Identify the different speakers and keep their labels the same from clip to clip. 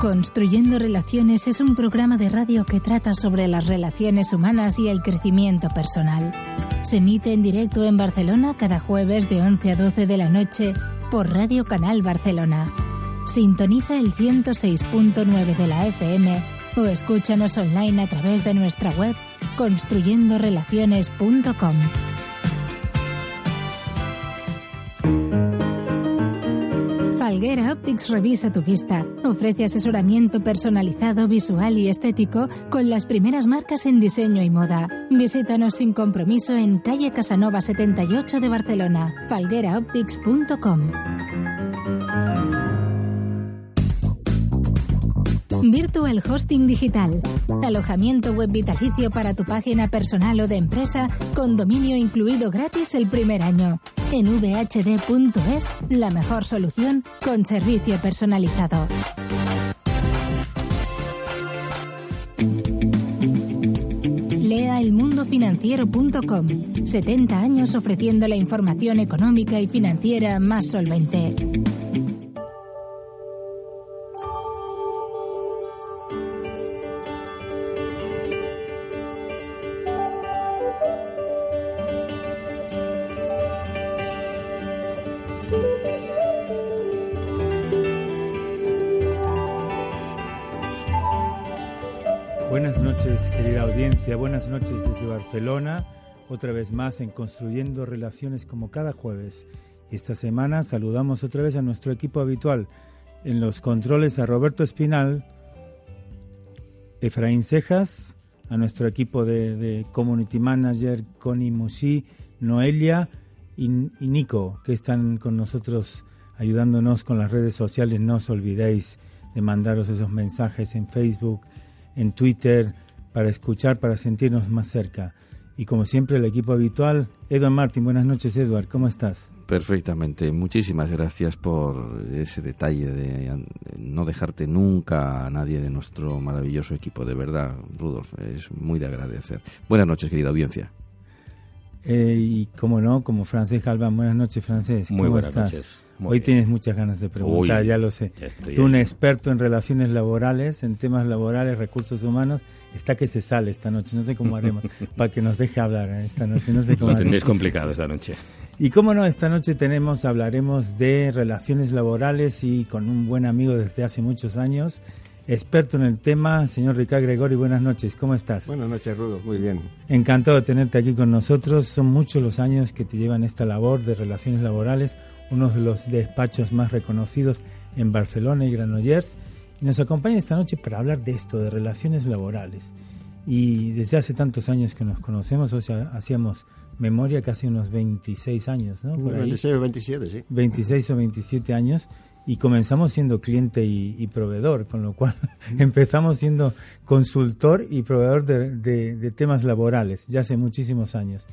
Speaker 1: Construyendo Relaciones es un programa de radio que trata sobre las relaciones humanas y el crecimiento personal. Se emite en directo en Barcelona cada jueves de 11 a 12 de la noche por Radio Canal Barcelona. Sintoniza el 106.9 de la FM o escúchanos online a través de nuestra web construyendorelaciones.com. Falguera Optics revisa tu vista. Ofrece asesoramiento personalizado, visual y estético con las primeras marcas en diseño y moda. Visítanos sin compromiso en calle Casanova 78 de Barcelona. falgueraoptics.com. Virtual Hosting Digital. Alojamiento web vitalicio para tu página personal o de empresa con dominio incluido gratis el primer año. En vhd.es, la mejor solución con servicio personalizado. Lea elmundofinanciero.com. 70 años ofreciendo la información económica y financiera más solvente.
Speaker 2: Noches, querida audiencia. Buenas noches desde Barcelona. Otra vez más en Construyendo Relaciones como cada jueves. Esta semana saludamos otra vez a nuestro equipo habitual. En los controles a Roberto Espinal, Efraín Cejas, a nuestro equipo de, de Community Manager, Connie Musi, Noelia y, y Nico, que están con nosotros ayudándonos con las redes sociales. No os olvidéis de mandaros esos mensajes en Facebook, en Twitter, para escuchar, para sentirnos más cerca. Y como siempre, el equipo habitual, Eduard Martín. Buenas noches, Eduard. ¿Cómo estás?
Speaker 3: Perfectamente. Muchísimas gracias por ese detalle de no dejarte nunca a nadie de nuestro maravilloso equipo. De verdad, Rudolf, es muy de agradecer. Buenas noches, querida audiencia.
Speaker 2: Eh, y como no, como Francés Galván. Buenas noches, Francés.
Speaker 4: Muy
Speaker 2: ¿Cómo
Speaker 4: buenas
Speaker 2: estás?
Speaker 4: noches.
Speaker 2: Hoy
Speaker 4: Muy bien.
Speaker 2: tienes muchas ganas de preguntar,
Speaker 4: Uy,
Speaker 2: ya lo sé.
Speaker 4: ya
Speaker 2: Tú, un experto en relaciones laborales, en temas laborales, recursos humanos, está que se sale esta noche. No sé cómo haremos para que nos deje hablar eh, esta noche. No sé cómo
Speaker 4: Lo tendréis complicado esta noche.
Speaker 2: Y cómo no, esta noche tenemos, hablaremos de relaciones laborales y con un buen amigo desde hace muchos años, experto en el tema, señor Ricardo Gregori. Buenas noches, ¿cómo estás?
Speaker 5: Buenas noches, Rudo. Muy bien.
Speaker 2: Encantado de tenerte aquí con nosotros. Son muchos los años que te llevan esta labor de relaciones laborales, uno de los despachos más reconocidos en Barcelona y Granollers. Y nos acompaña esta noche para hablar de esto, de relaciones laborales. Y desde hace tantos años que nos conocemos, o sea, hacíamos memoria casi unos 26 años, ¿no? Por ahí.
Speaker 5: 26 o 27, sí.
Speaker 2: 26 o 27 años y comenzamos siendo cliente y, y proveedor, con lo cual empezamos siendo consultor y proveedor de, de- de temas laborales ya hace muchísimos años.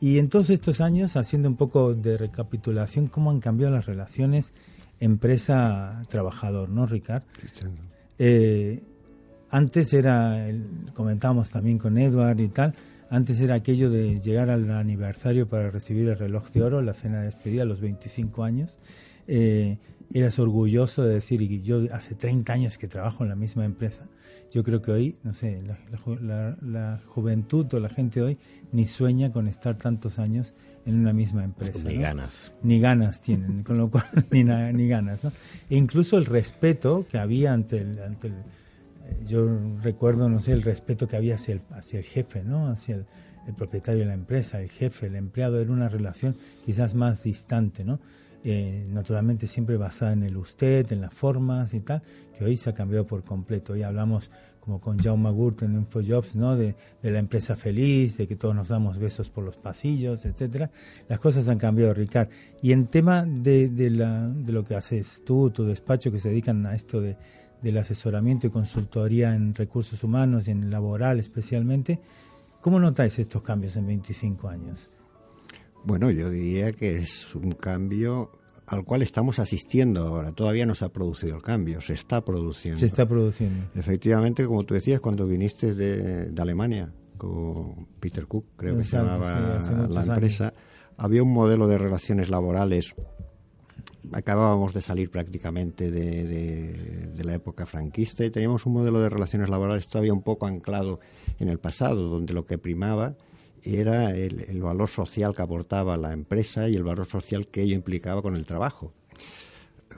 Speaker 2: Y en todos estos años, haciendo un poco de recapitulación, cómo han cambiado las relaciones empresa-trabajador, ¿no, Ricard? Eh, antes era, el- comentábamos también con Edward y tal, antes era aquello de llegar al aniversario para recibir el reloj de oro, la cena de despedida a los 25 años. Eh, eras orgulloso de decir, y yo hace 30 años que trabajo en la misma empresa. Yo creo que hoy, no sé, la, la la- juventud o la gente hoy ni sueña con estar tantos años en una misma empresa.
Speaker 4: Ni
Speaker 2: ¿no?
Speaker 4: ganas.
Speaker 2: ni ganas tienen, con lo cual ni, na- ni ganas. ¿no? E incluso el respeto que había ante el, ante el yo recuerdo, no sé, el respeto que había hacia el, hacia el jefe, ¿no? Hacia el, el propietario de la empresa, el jefe, el empleado, era una relación quizás más distante, ¿no? Eh, naturalmente siempre basada en el usted, en las formas y tal, que hoy se ha cambiado por completo. Hoy hablamos como con Jaume Gurt en InfoJobs, ¿no? De, la empresa feliz, de que todos nos damos besos por los pasillos, etcétera. Las cosas han cambiado, Ricard. Y en tema de, de, la, de lo que haces tú, tu despacho, que se dedican a esto de, del asesoramiento y consultoría en recursos humanos y en laboral especialmente, ¿cómo notáis estos cambios en 25 años?
Speaker 5: Bueno, yo diría que es un cambio al cual estamos asistiendo ahora. Todavía no se ha producido el cambio, se está produciendo.
Speaker 2: Se está produciendo.
Speaker 5: Efectivamente, como tú decías, cuando viniste de, Alemania con Peter Cook, creo que se llamaba la empresa, había un modelo de relaciones laborales. Acabábamos de salir prácticamente de, de la época franquista y teníamos un modelo de relaciones laborales todavía un poco anclado en el pasado, donde lo que primaba era el, valor social que aportaba la empresa y el valor social que ello implicaba con el trabajo.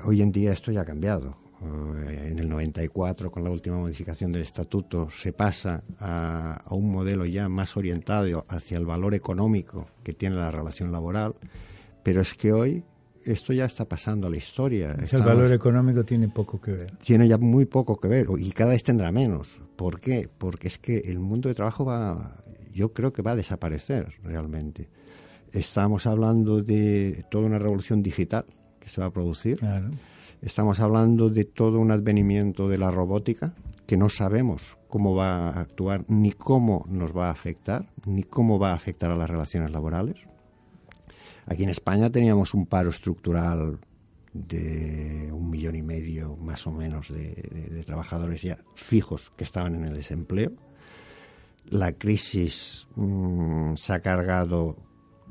Speaker 5: Hoy en día esto ya ha cambiado. Eh, en el 94, con la última modificación del estatuto, se pasa a, un modelo ya más orientado hacia el valor económico que tiene la relación laboral, pero es que hoy esto ya está pasando a la historia.
Speaker 2: el valor económico tiene poco que ver.
Speaker 5: Tiene ya muy poco que ver y cada vez tendrá menos. ¿Por qué? Porque es que el mundo de trabajo va, yo creo que va a desaparecer realmente. Estamos hablando de toda una revolución digital que se va a producir. Estamos hablando de todo un advenimiento de la robótica que no sabemos cómo va a actuar, ni cómo nos va a afectar, ni cómo va a afectar a las relaciones laborales. Aquí en España teníamos un paro estructural de un millón y medio más o menos de trabajadores ya fijos que estaban en el desempleo la crisis mm, se ha cargado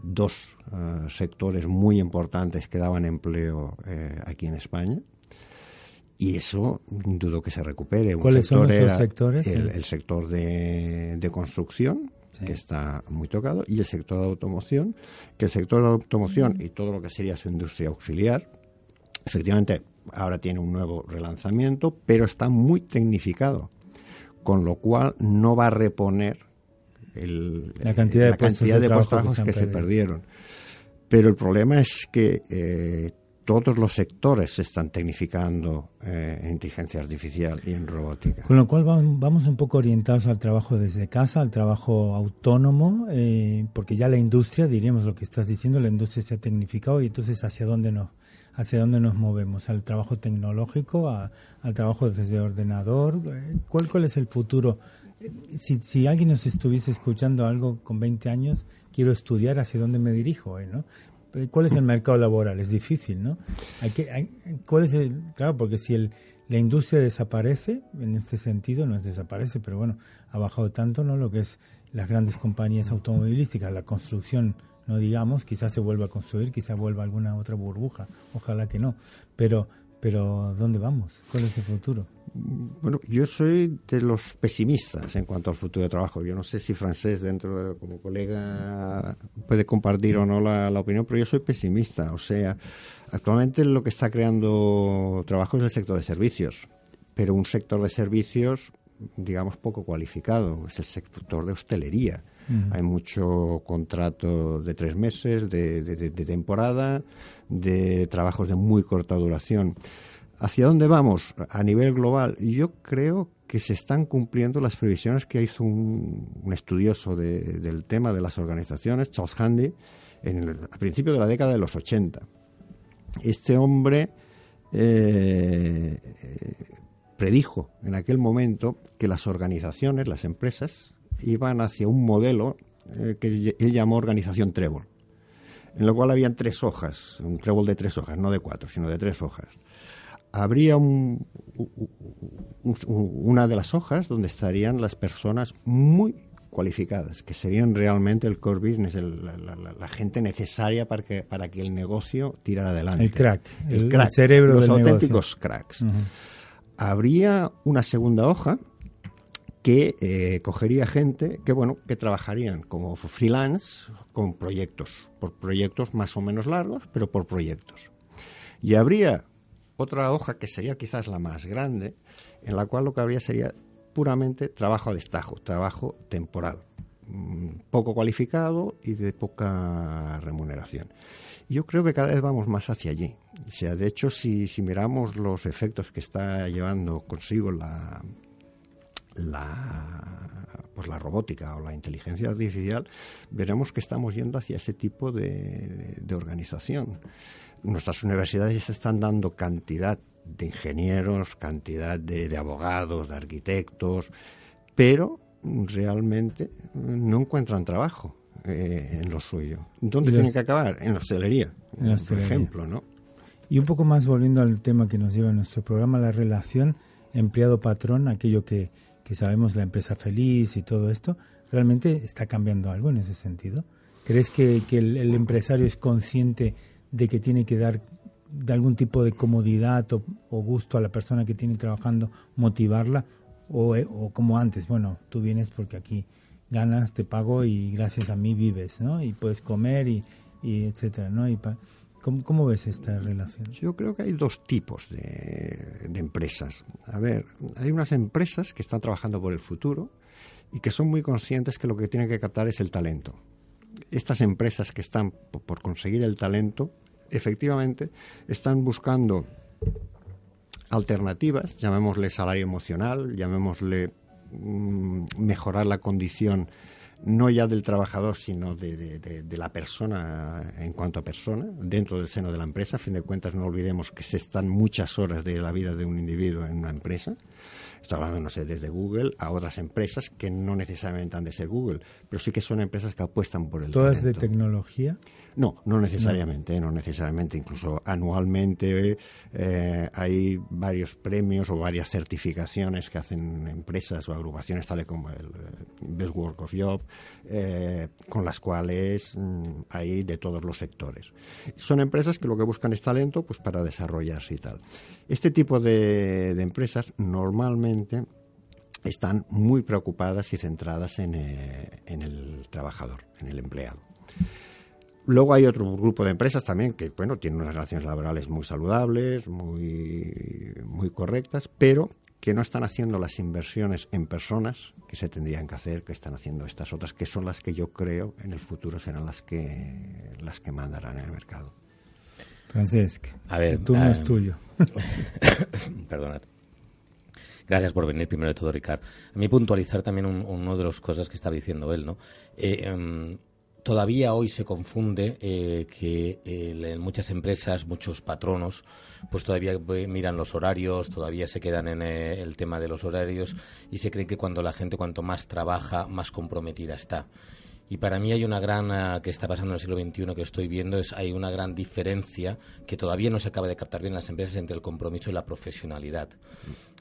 Speaker 5: dos eh, sectores muy importantes que daban empleo eh, aquí en España. Y eso dudo que se recupere.
Speaker 2: ¿Cuáles son los sectores?
Speaker 5: El, sector de, construcción, que está muy tocado, y el sector de automoción, que el sector de automoción y todo lo que sería su industria auxiliar, efectivamente ahora tiene un nuevo relanzamiento, pero está muy tecnificado con lo cual no va a reponer
Speaker 2: la cantidad de,
Speaker 5: cantidad de, puestos que, se, perdieron. Pero el problema es que eh, todos los sectores se están tecnificando eh, en inteligencia artificial y en robótica.
Speaker 2: Con lo cual vamos un poco orientados al trabajo desde casa, al trabajo autónomo, eh, porque ya la industria, diríamos lo que estás diciendo, la industria se ha tecnificado y entonces hacia dónde no hacia dónde nos movemos, al trabajo tecnológico, al trabajo desde ordenador. ¿Cuál, cuál es el futuro? Si, si alguien nos estuviese escuchando algo con 20 años, quiero estudiar hacia dónde me dirijo, ¿no? ¿Cuál es el mercado laboral? Es difícil, ¿no? Hay que, hay, ¿cuál es el, claro, porque si el, la industria desaparece, en este sentido no es desaparece, pero bueno, ha bajado tanto, ¿no? Lo que es las grandes compañías automovilísticas, la construcción no digamos, quizás se vuelva a construir, quizás vuelva alguna otra burbuja, ojalá que no, pero pero ¿dónde vamos? ¿Cuál es el futuro?
Speaker 5: Bueno, yo soy de los pesimistas en cuanto al futuro de trabajo. Yo no sé si francés dentro de, como colega puede compartir o no la, la, opinión, pero yo soy pesimista. O sea, actualmente lo que está creando trabajo es el sector de servicios, pero un sector de servicios, digamos, poco cualificado. Es el sector de hostelería. Hay mucho contrato de tres meses, de, temporada, de trabajos de muy corta duración. ¿Hacia dónde vamos a nivel global? Yo creo que se están cumpliendo las previsiones que hizo un, estudioso del tema de las organizaciones, Charles Handy, en el, a principios de la década de los 80. Este hombre eh, predijo en aquel momento que las organizaciones, las empresas, iban hacia un modelo eh, que él llamó organización trébol, en lo cual habían tres hojas, un trébol de tres hojas, no de cuatro, sino de tres hojas. Habría un, una de las hojas donde estarían las personas muy cualificadas, que serían realmente el core business, la, gente necesaria para que, para que el negocio tirara adelante.
Speaker 2: El crack, el, crack, cerebro
Speaker 5: los auténticos cracks. Habría una segunda hoja que eh, cogería gente que bueno que trabajarían como freelance con proyectos por proyectos más o menos largos pero por proyectos y habría otra hoja que sería quizás la más grande en la cual lo que habría sería puramente trabajo a destajo trabajo temporal mm, poco cualificado y de poca remuneración yo creo que cada vez vamos más hacia allí. Sea, de hecho, si, si miramos los efectos que está llevando consigo la, la pues la robótica o la inteligencia artificial, veremos que estamos yendo hacia ese tipo de, organización. Nuestras universidades están dando cantidad de ingenieros, cantidad de, abogados, de arquitectos, pero realmente no encuentran trabajo eh, en lo suyo. ¿Dónde tienen que acabar? En la hostelería, por ejemplo, ¿no?
Speaker 2: Y un poco más volviendo al tema que nos lleva nuestro programa, la relación empleado-patrón, aquello que, que sabemos la empresa feliz y todo esto, ¿realmente está cambiando algo en ese sentido? ¿Crees que, el, empresario es consciente de que tiene que dar de algún tipo de comodidad o, gusto a la persona que tiene trabajando, motivarla? O, eh, o, como antes, bueno, tú vienes porque aquí ganas, te pago y gracias a mí vives, ¿no? Y puedes comer y, y etcétera, ¿no? Y ¿Cómo, ves esta relación?
Speaker 5: Yo creo que hay dos tipos de, empresas. A ver, hay unas empresas que están trabajando por el futuro y que son muy conscientes que lo que tienen que captar es el talento. Estas empresas que están por conseguir el talento, efectivamente, están buscando alternativas, llamémosle salario emocional, llamémosle mm, mejorar la condición no ya del trabajador, sino de, de, la persona en cuanto a persona, dentro del seno de la empresa. A fin de cuentas, no olvidemos que se están muchas horas de la vida de un individuo en una empresa. Estoy hablando, no sé, desde Google a otras empresas que no necesariamente han de ser Google, pero sí que son empresas que apuestan por el
Speaker 2: ¿Todas de tecnología?
Speaker 5: No, no necesariamente, no, necesariamente. Incluso anualmente eh, hay varios premios o varias certificaciones que hacen empresas o agrupaciones tales como el eh, Best Work of Job, eh, con las cuales mm, hay de todos los sectores. Son empresas que lo que buscan es talento pues para desarrollarse y tal. Este tipo de, empresas normalmente están muy preocupadas y centradas en, en el trabajador, en el empleado. Luego hay otro grupo de empresas también que, bueno, tienen unas relaciones laborales muy saludables, muy correctas, pero que no están haciendo las inversiones en personas que se tendrían que hacer, que están haciendo estas otras, que son las que yo creo en el futuro serán las que, las que mandarán en el mercado.
Speaker 2: Francesc, a ver, el turno es ah, tuyo.
Speaker 4: Perdonad. Gracias por venir, primero de todo, Ricardo. A mí puntualizar también un, una de las cosas que estaba diciendo él, ¿no? Eh, em, todavía hoy se confunde eh, que eh, muchas empresas, muchos patronos, pues todavía miran los horarios, todavía se quedan en eh, el tema de los horarios y se cree que cuando la gente cuanto más trabaja, más comprometida está. Y para mí hay una gran, ah, que está pasando en el siglo XXI que estoy viendo, es hay una gran diferencia que todavía no se acaba de captar bien en las empresas entre el compromiso y la profesionalidad.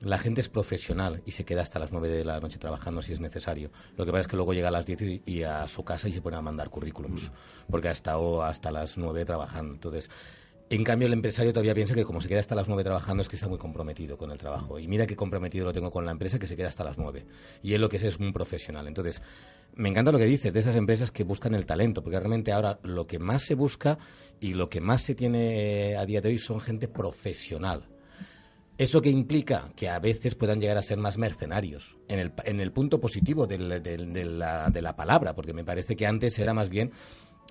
Speaker 4: La gente es profesional y se queda hasta las nueve de la noche trabajando si es necesario. Lo que pasa es que luego llega a las diez y, a su casa y se pone a mandar currículums, porque ha estado hasta las nueve trabajando. Entonces, en cambio, el empresario todavía piensa que como se queda hasta las nueve trabajando es que está muy comprometido con el trabajo. Y mira qué comprometido lo tengo con la empresa que se queda hasta las nueve. Y él lo que es es un profesional. Entonces, me encanta lo que dices de esas empresas que buscan el talento, porque realmente ahora lo que más se busca y lo que más se tiene eh, a día de hoy son gente profesional. ¿Eso que implica? Que a veces puedan llegar a ser más mercenarios, en el, en el punto positivo de, la, de la palabra, porque me parece que antes era más bien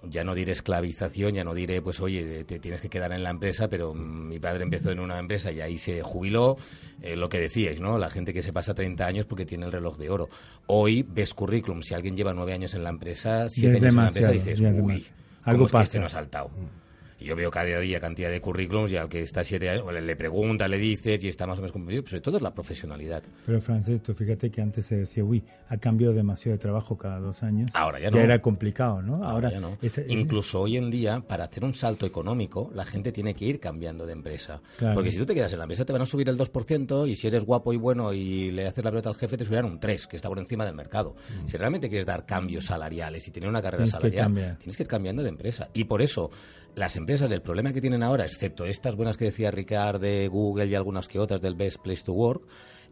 Speaker 4: ya no diré esclavización, ya no diré, pues oye, te tienes que quedar en la empresa, pero mi padre empezó en una empresa y ahí se jubiló, eh, lo que decíais, ¿no? La gente que se pasa 30 años porque tiene el reloj de oro. Hoy ves currículum, si alguien lleva nueve años en la empresa, siete años en la empresa, dices, uy, algo pasa. este no ha saltado? Yo veo cada día cantidad de currículums y al que está siete años, le, pregunta, le dices y está más o menos comprometido, pero sobre todo es la profesionalidad.
Speaker 2: Pero Francisco, fíjate que antes se decía, uy, ha cambiado demasiado de trabajo cada dos años.
Speaker 4: Ahora ya no.
Speaker 2: Ya era complicado, ¿no?
Speaker 4: Ahora, ya no. Incluso hoy en día, para hacer un salto económico, la gente tiene que ir cambiando de empresa. Porque si tú te quedas en la empresa te van a subir el 2% y si eres guapo y bueno y le haces la pelota al jefe te subirán un 3%, que está por encima del mercado. Mm. Si realmente quieres dar cambios salariales y tener una carrera salarial, tienes que ir cambiando de empresa. Y por eso las empresas, el problema que tienen ahora, excepto estas buenas que decía Ricard de Google y algunas que otras del Best Place to Work,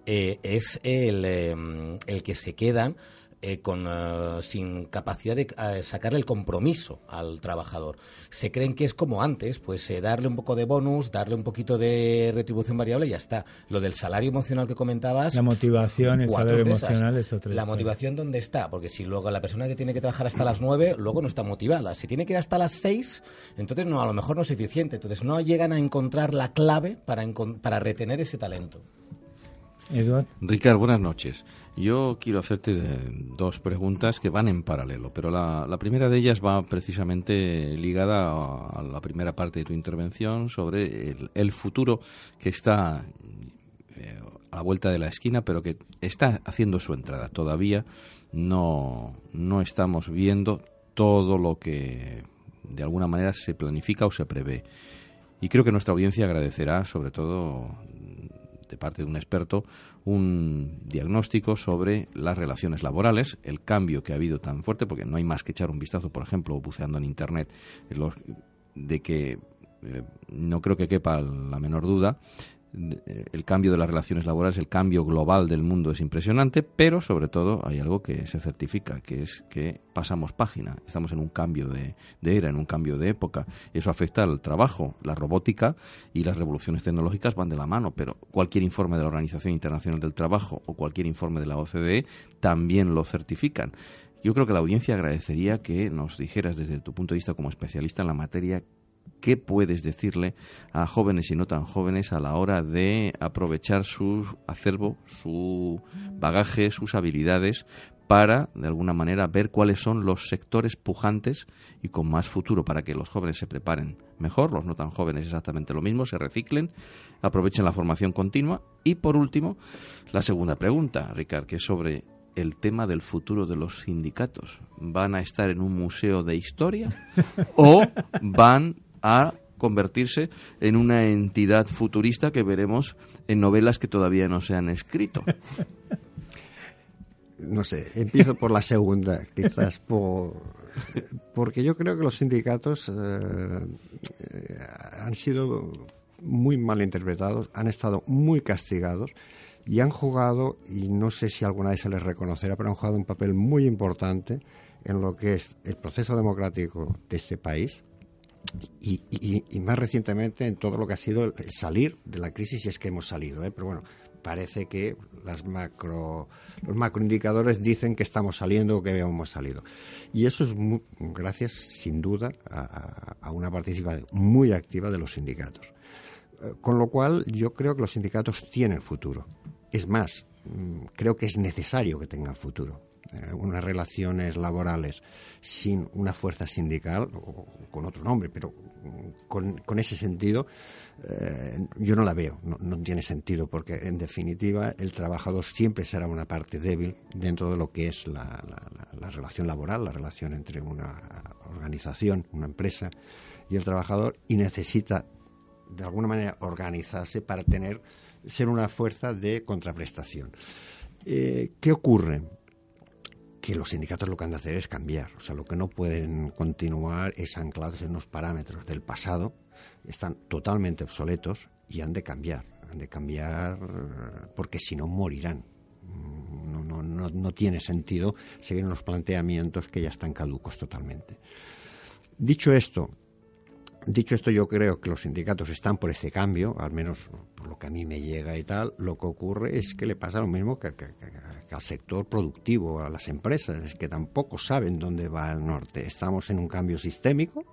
Speaker 4: eh, es el, em, el que se quedan eh, con, eh, sin capacidad de eh, sacarle el compromiso al trabajador. Se creen que es como antes, pues darle un poco de bonus, darle un poquito de retribución variable y ya está. Lo del salario emocional que comentabas.
Speaker 2: La motivación, el salario emocional es otra.
Speaker 4: La motivación, ¿dónde está? Porque si luego la persona que tiene que trabajar hasta las nueve, luego no está motivada. Si tiene que ir hasta las seis, entonces no, a lo mejor no es eficiente. Entonces no llegan a encontrar la clave para, para retener ese talento.
Speaker 2: Eduard.
Speaker 3: Ricardo, buenas noches. Yo quiero hacerte dos preguntas que van en paralelo, pero la, primera de ellas va precisamente ligada a, la primera parte de tu intervención sobre el, futuro que está eh, a la vuelta de la esquina, pero que está haciendo su entrada. Todavía no, no estamos viendo todo lo que de alguna manera se planifica o se prevé. Y creo que nuestra audiencia agradecerá, sobre todo de parte de un experto, un diagnóstico sobre las relaciones laborales, el cambio que ha habido tan fuerte, porque no hay más que echar un vistazo, por ejemplo, buceando en Internet, de que eh, no creo que quepa la menor duda el cambio de las relaciones laborales, el cambio global del mundo es impresionante, pero sobre todo hay algo que se certifica, que es que pasamos página, estamos en un cambio de, era, en un cambio de época. Eso afecta al trabajo, la robótica y las revoluciones tecnológicas van de la mano, pero cualquier informe de la Organización Internacional del Trabajo o cualquier informe de la OCDE también lo certifican. Yo creo que la audiencia agradecería que nos dijeras desde tu punto de vista como especialista en la materia ¿Qué puedes decirle a jóvenes y no tan jóvenes a la hora de aprovechar su acervo, su bagaje, sus habilidades para, de alguna manera, ver cuáles son los sectores pujantes y con más futuro para que los jóvenes se preparen mejor, los no tan jóvenes exactamente lo mismo, se reciclen, aprovechen la formación continua. Y por último, la segunda pregunta, Ricard, que es sobre el tema del futuro de los sindicatos. ¿Van a estar en un museo de historia o van a convertirse en una entidad futurista que veremos en novelas que todavía no se han escrito.
Speaker 5: No sé, empiezo por la segunda, quizás por, porque yo creo que los sindicatos eh, han sido muy mal interpretados, han estado muy castigados y han jugado, y no sé si alguna vez se les reconocerá, pero han jugado un papel muy importante en lo que es el proceso democrático de este país, y, más recientemente en todo lo que ha sido el salir de la crisis, y es que hemos salido. ¿eh? Pero bueno, parece que las macro, los macroindicadores dicen que estamos saliendo o que hemos salido. Y eso es gracias, sin duda, a, una participación muy activa de los sindicatos. Eh, con lo cual, yo creo que los sindicatos tienen futuro. Es más, mm, creo que es necesario que tengan futuro. Eh, unas relaciones laborales sin una fuerza sindical, o con otro nombre, pero con, con ese sentido, eh, yo no la veo, no, tiene sentido, porque en definitiva el trabajador siempre será una parte débil dentro de lo que es la, la relación laboral, la relación entre una organización, una empresa y el trabajador, y necesita de alguna manera organizarse para tener ser una fuerza de contraprestación. Eh, ¿Qué ocurre? Que los sindicatos lo que han de hacer es cambiar. O sea, lo que no pueden continuar es anclados en unos parámetros del pasado, están totalmente obsoletos y han de cambiar. Han de cambiar porque si no morirán. No, no, no, no tiene sentido seguir unos planteamientos que ya están caducos totalmente. Dicho esto, Dicho esto, yo creo que los sindicatos están por ese cambio, al menos por lo que a mí me llega y tal. Lo que ocurre es que le pasa lo mismo que, al sector productivo, a las empresas, es que tampoco saben dónde va el norte. Estamos en un cambio sistémico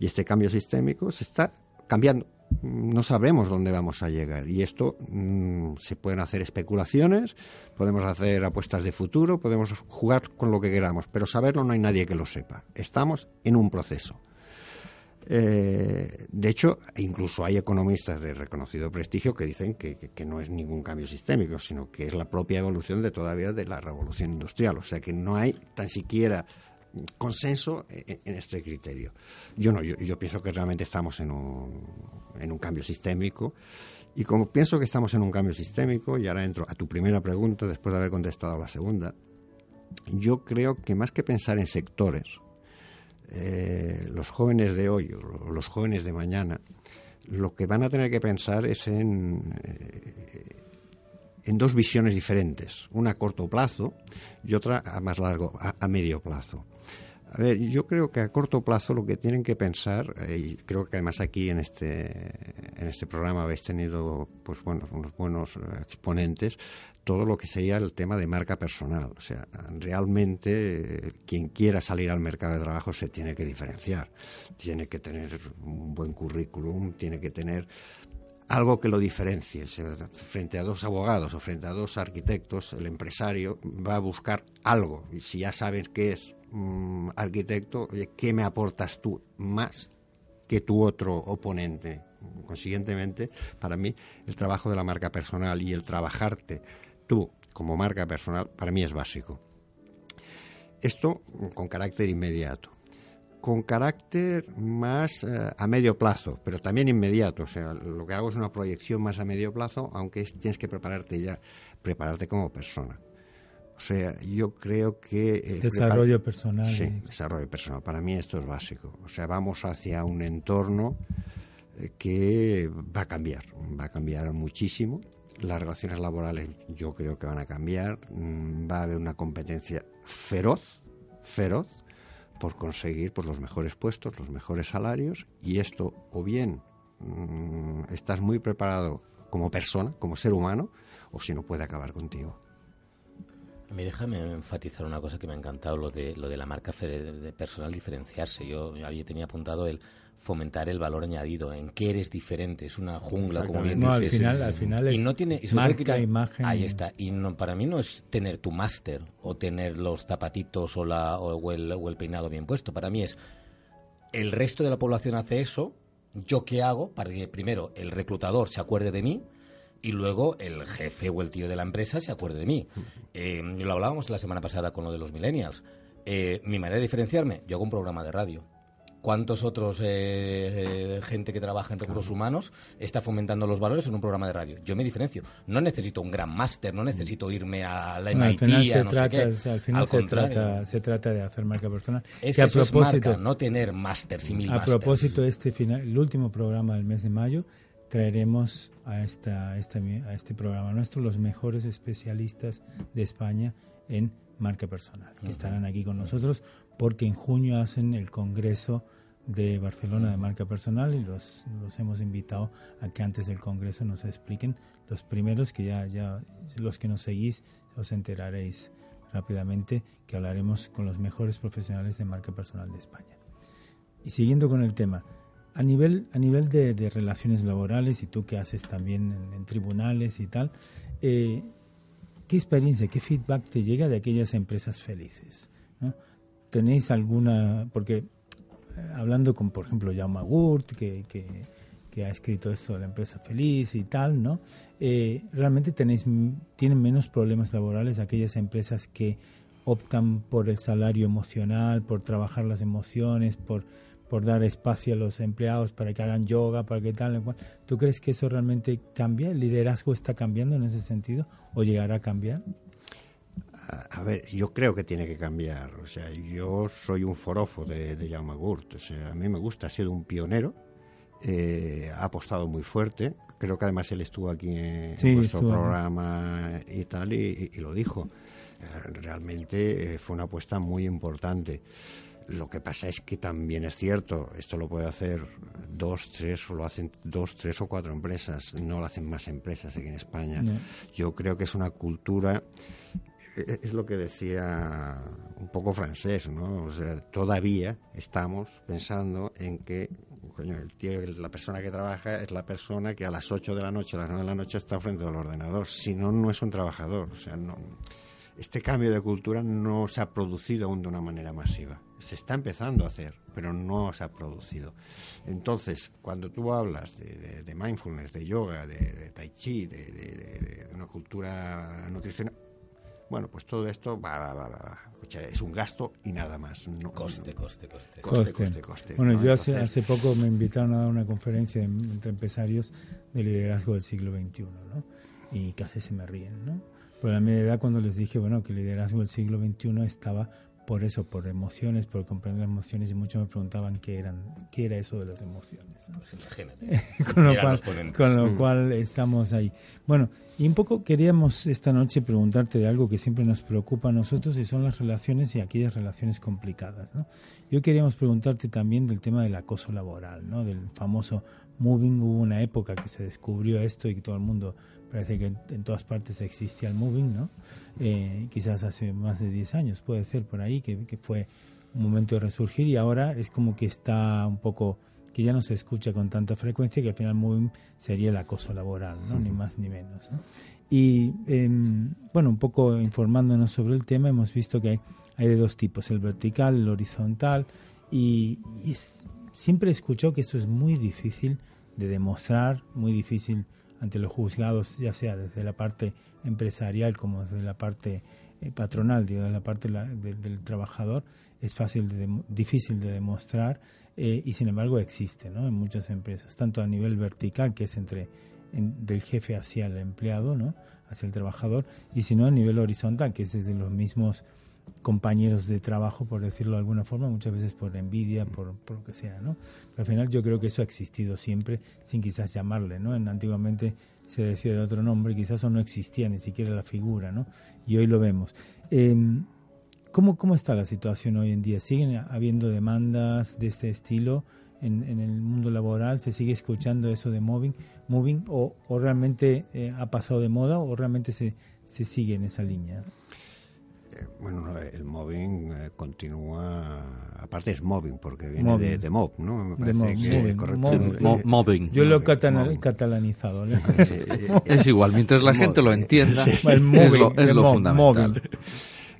Speaker 5: y este cambio sistémico se está cambiando. No sabremos dónde vamos a llegar. Y esto mm, se pueden hacer especulaciones, podemos hacer apuestas de futuro, podemos jugar con lo que queramos, pero saberlo no hay nadie que lo sepa. Estamos en un proceso eh, de hecho, incluso hay economistas de reconocido prestigio que dicen que, no es ningún cambio sistémico, sino que es la propia evolución de todavía de la revolución industrial. O sea que no hay tan siquiera consenso en, este criterio. Yo no, yo, pienso que realmente estamos en un, en un cambio sistémico. Y como pienso que estamos en un cambio sistémico, y ahora entro a tu primera pregunta después de haber contestado la segunda, yo creo que más que pensar en sectores, eh, los jóvenes de hoy o los jóvenes de mañana, lo que van a tener que pensar es en, eh, en dos visiones diferentes, una a corto plazo y otra a más largo, a, medio plazo. A ver, yo creo que a corto plazo lo que tienen que pensar, eh, y creo que además aquí en este, en este programa habéis tenido pues bueno, unos buenos exponentes, todo lo que sería el tema de marca personal. O sea, realmente quien quiera salir al mercado de trabajo se tiene que diferenciar. Tiene que tener un buen currículum, tiene que tener algo que lo diferencie. frente a dos abogados o frente a dos arquitectos, el empresario va a buscar algo. Y si ya sabes qué es mm, arquitecto, ¿qué me aportas tú más que tu otro oponente? Consiguientemente, para mí, el trabajo de la marca personal y el trabajarte tú como marca personal, para mí es básico. Esto con carácter inmediato con carácter más eh, a medio plazo, pero también inmediato. O sea, lo que hago es una proyección más a medio plazo, aunque tienes que prepararte ya, prepararte como persona. O sea, yo creo que...
Speaker 2: Eh, desarrollo personal.
Speaker 5: Sí, desarrollo personal. Para mí esto es básico. O sea, vamos hacia un entorno eh, que va a cambiar, va a cambiar muchísimo. Las relaciones laborales yo creo que van a cambiar. Mm, va a haber una competencia feroz, feroz por conseguir pues, los mejores puestos, los mejores salarios y esto o bien mm, estás muy preparado como persona, como ser humano, o si no puede acabar contigo.
Speaker 4: A mí déjame enfatizar una cosa que me ha encantado, lo de, lo de la marca personal diferenciarse. Yo, yo había tenía apuntado el fomentar el valor añadido, en qué eres diferente, es una jungla, como bien
Speaker 2: no,
Speaker 4: Al
Speaker 2: final, al final es
Speaker 4: y no tiene,
Speaker 2: marca, imagen.
Speaker 4: Ahí está. Y no, para mí no es tener tu máster o tener los zapatitos o, la, o, el, o el peinado bien puesto. Para mí es el resto de la población hace eso, ¿yo qué hago para que primero el reclutador se acuerde de mí? Y luego el jefe o el tío de la empresa se acuerde de mí. Eh, lo hablábamos la semana pasada con lo de los millennials. Eh, mi manera de diferenciarme, yo hago un programa de radio cuántos otros eh, eh, gente que trabaja en recursos humanos está fomentando los valores en un programa de radio. Yo me diferencio. No necesito un gran máster, no necesito irme a la MIT,
Speaker 2: al
Speaker 4: final
Speaker 2: no sé qué. Al final se, trata, se trata de hacer marca personal.
Speaker 4: Es, a propósito, no tener máster
Speaker 2: A propósito, este final, el último programa del mes de mayo, traeremos a, esta, a, este, a este programa nuestro los mejores especialistas de España en marca personal, que estarán aquí con nosotros porque en junio hacen el Congreso de Barcelona de marca personal y los, los hemos invitado a que antes del congreso nos expliquen los primeros que ya, ya los que nos seguís os enteraréis rápidamente que hablaremos con los mejores profesionales de marca personal de España. Y siguiendo con el tema, a nivel, a nivel de, relaciones laborales y tú que haces también en, tribunales y tal, eh, ¿qué experiencia, qué feedback te llega de aquellas empresas felices? ¿Tenéis alguna, porque hablando con, por ejemplo, Jaume Gurt, que, que, ha escrito esto de la empresa feliz y tal, ¿no? Eh, realmente tenéis, tienen menos problemas laborales aquellas empresas que optan por el salario emocional, por trabajar las emociones, por, por dar espacio a los empleados para que hagan yoga, para que tal. ¿Tú crees que eso realmente cambia? ¿El liderazgo está cambiando en ese sentido o llegará a cambiar?
Speaker 5: a ver, yo creo que tiene que cambiar. O sea, yo soy un forofo de, de Jaume Gurt. O sea, a mí me gusta, ha sido un pionero. Eh, ha apostado muy fuerte. Creo que además él estuvo aquí en, nuestro programa y tal, y, lo dijo. Eh, realmente eh, fue una apuesta muy importante. Lo que pasa es que también es cierto, esto lo puede hacer dos, tres, o lo hacen dos, tres o cuatro empresas, no lo hacen más empresas aquí en España. Yo creo que es una cultura e-, es lo que decía un poco francés, ¿no? O sea, todavía estamos pensando en que coño, el tío, la persona que trabaja es la persona que a las 8 de la noche, a las 9 de la noche está frente al ordenador. Si no, no es un trabajador. O sea, no, este cambio de cultura no se ha producido aún de una manera masiva. Se está empezando a hacer, pero no se ha producido. Entonces, cuando tú hablas de, mindfulness, de yoga, de, tai chi, de, de, una cultura nutricional, bueno, pues todo esto va, va, va, es un gasto y nada más.
Speaker 4: coste, coste, coste,
Speaker 2: coste, coste, Bueno, yo hace, hace poco me invitaron a dar una conferencia entre empresarios de liderazgo del siglo XXI, ¿no? Y casi se me ríen, ¿no? Pero a mi edad cuando les dije, bueno, que el liderazgo del siglo XXI estaba por eso, por emociones, por comprender las emociones, y muchos me preguntaban qué eran, qué era eso de las emociones. Pues con lo, cual, con lo mm. cual estamos ahí. Bueno, y un poco queríamos esta noche preguntarte de algo que siempre nos preocupa a nosotros y son las relaciones y aquellas relaciones complicadas. ¿no? Yo queríamos preguntarte también del tema del acoso laboral, ¿no? del famoso moving. Hubo una época que se descubrió esto y que todo el mundo parece que en, todas partes existía el moving, ¿no? Eh, quizás hace más de 10 años, puede ser por ahí, que, fue un momento de resurgir y ahora es como que está un poco que ya no se escucha con tanta frecuencia, que al final muy sería el acoso laboral, ¿no? ni más ni menos. Y em, bueno, un poco informándonos sobre el tema, hemos visto que hay, hay de dos tipos, el vertical, el horizontal, y, siempre he escuchado que esto es muy difícil de demostrar, muy difícil ante los juzgados, ya sea desde la parte empresarial como desde la parte eh, patronal, desde la parte del trabajador, es fácil, de, difícil de demostrar eh, y sin embargo existe ¿no? en muchas empresas, tanto a nivel vertical, que es entre del jefe hacia el empleado, ¿no? hacia el trabajador, y si no a nivel horizontal, que es desde los mismos compañeros de trabajo, por decirlo de alguna forma, muchas veces por envidia, por, por lo que sea, ¿no? Pero al final yo creo que eso ha existido siempre, sin quizás llamarle, ¿no? En, antiguamente se decía de otro nombre, quizás o no existía ni siquiera la figura, ¿no? Y hoy lo vemos. Em, ¿cómo, ¿Cómo está la situación hoy en día? ¿Siguen habiendo demandas de este estilo en, en el mundo laboral? ¿Se sigue escuchando eso de moving, moving o, o realmente eh, ha pasado de moda o realmente se, se sigue en esa línea?
Speaker 5: Eh, bueno, el mobbing eh, continúa, aparte es mobbing porque viene De, de, mob, ¿no?
Speaker 2: Me parece que correcto.
Speaker 3: mobbing.
Speaker 2: Yo lo he catalanizado.
Speaker 3: es igual, mientras la gente lo entienda, es, lo, es lo fundamental.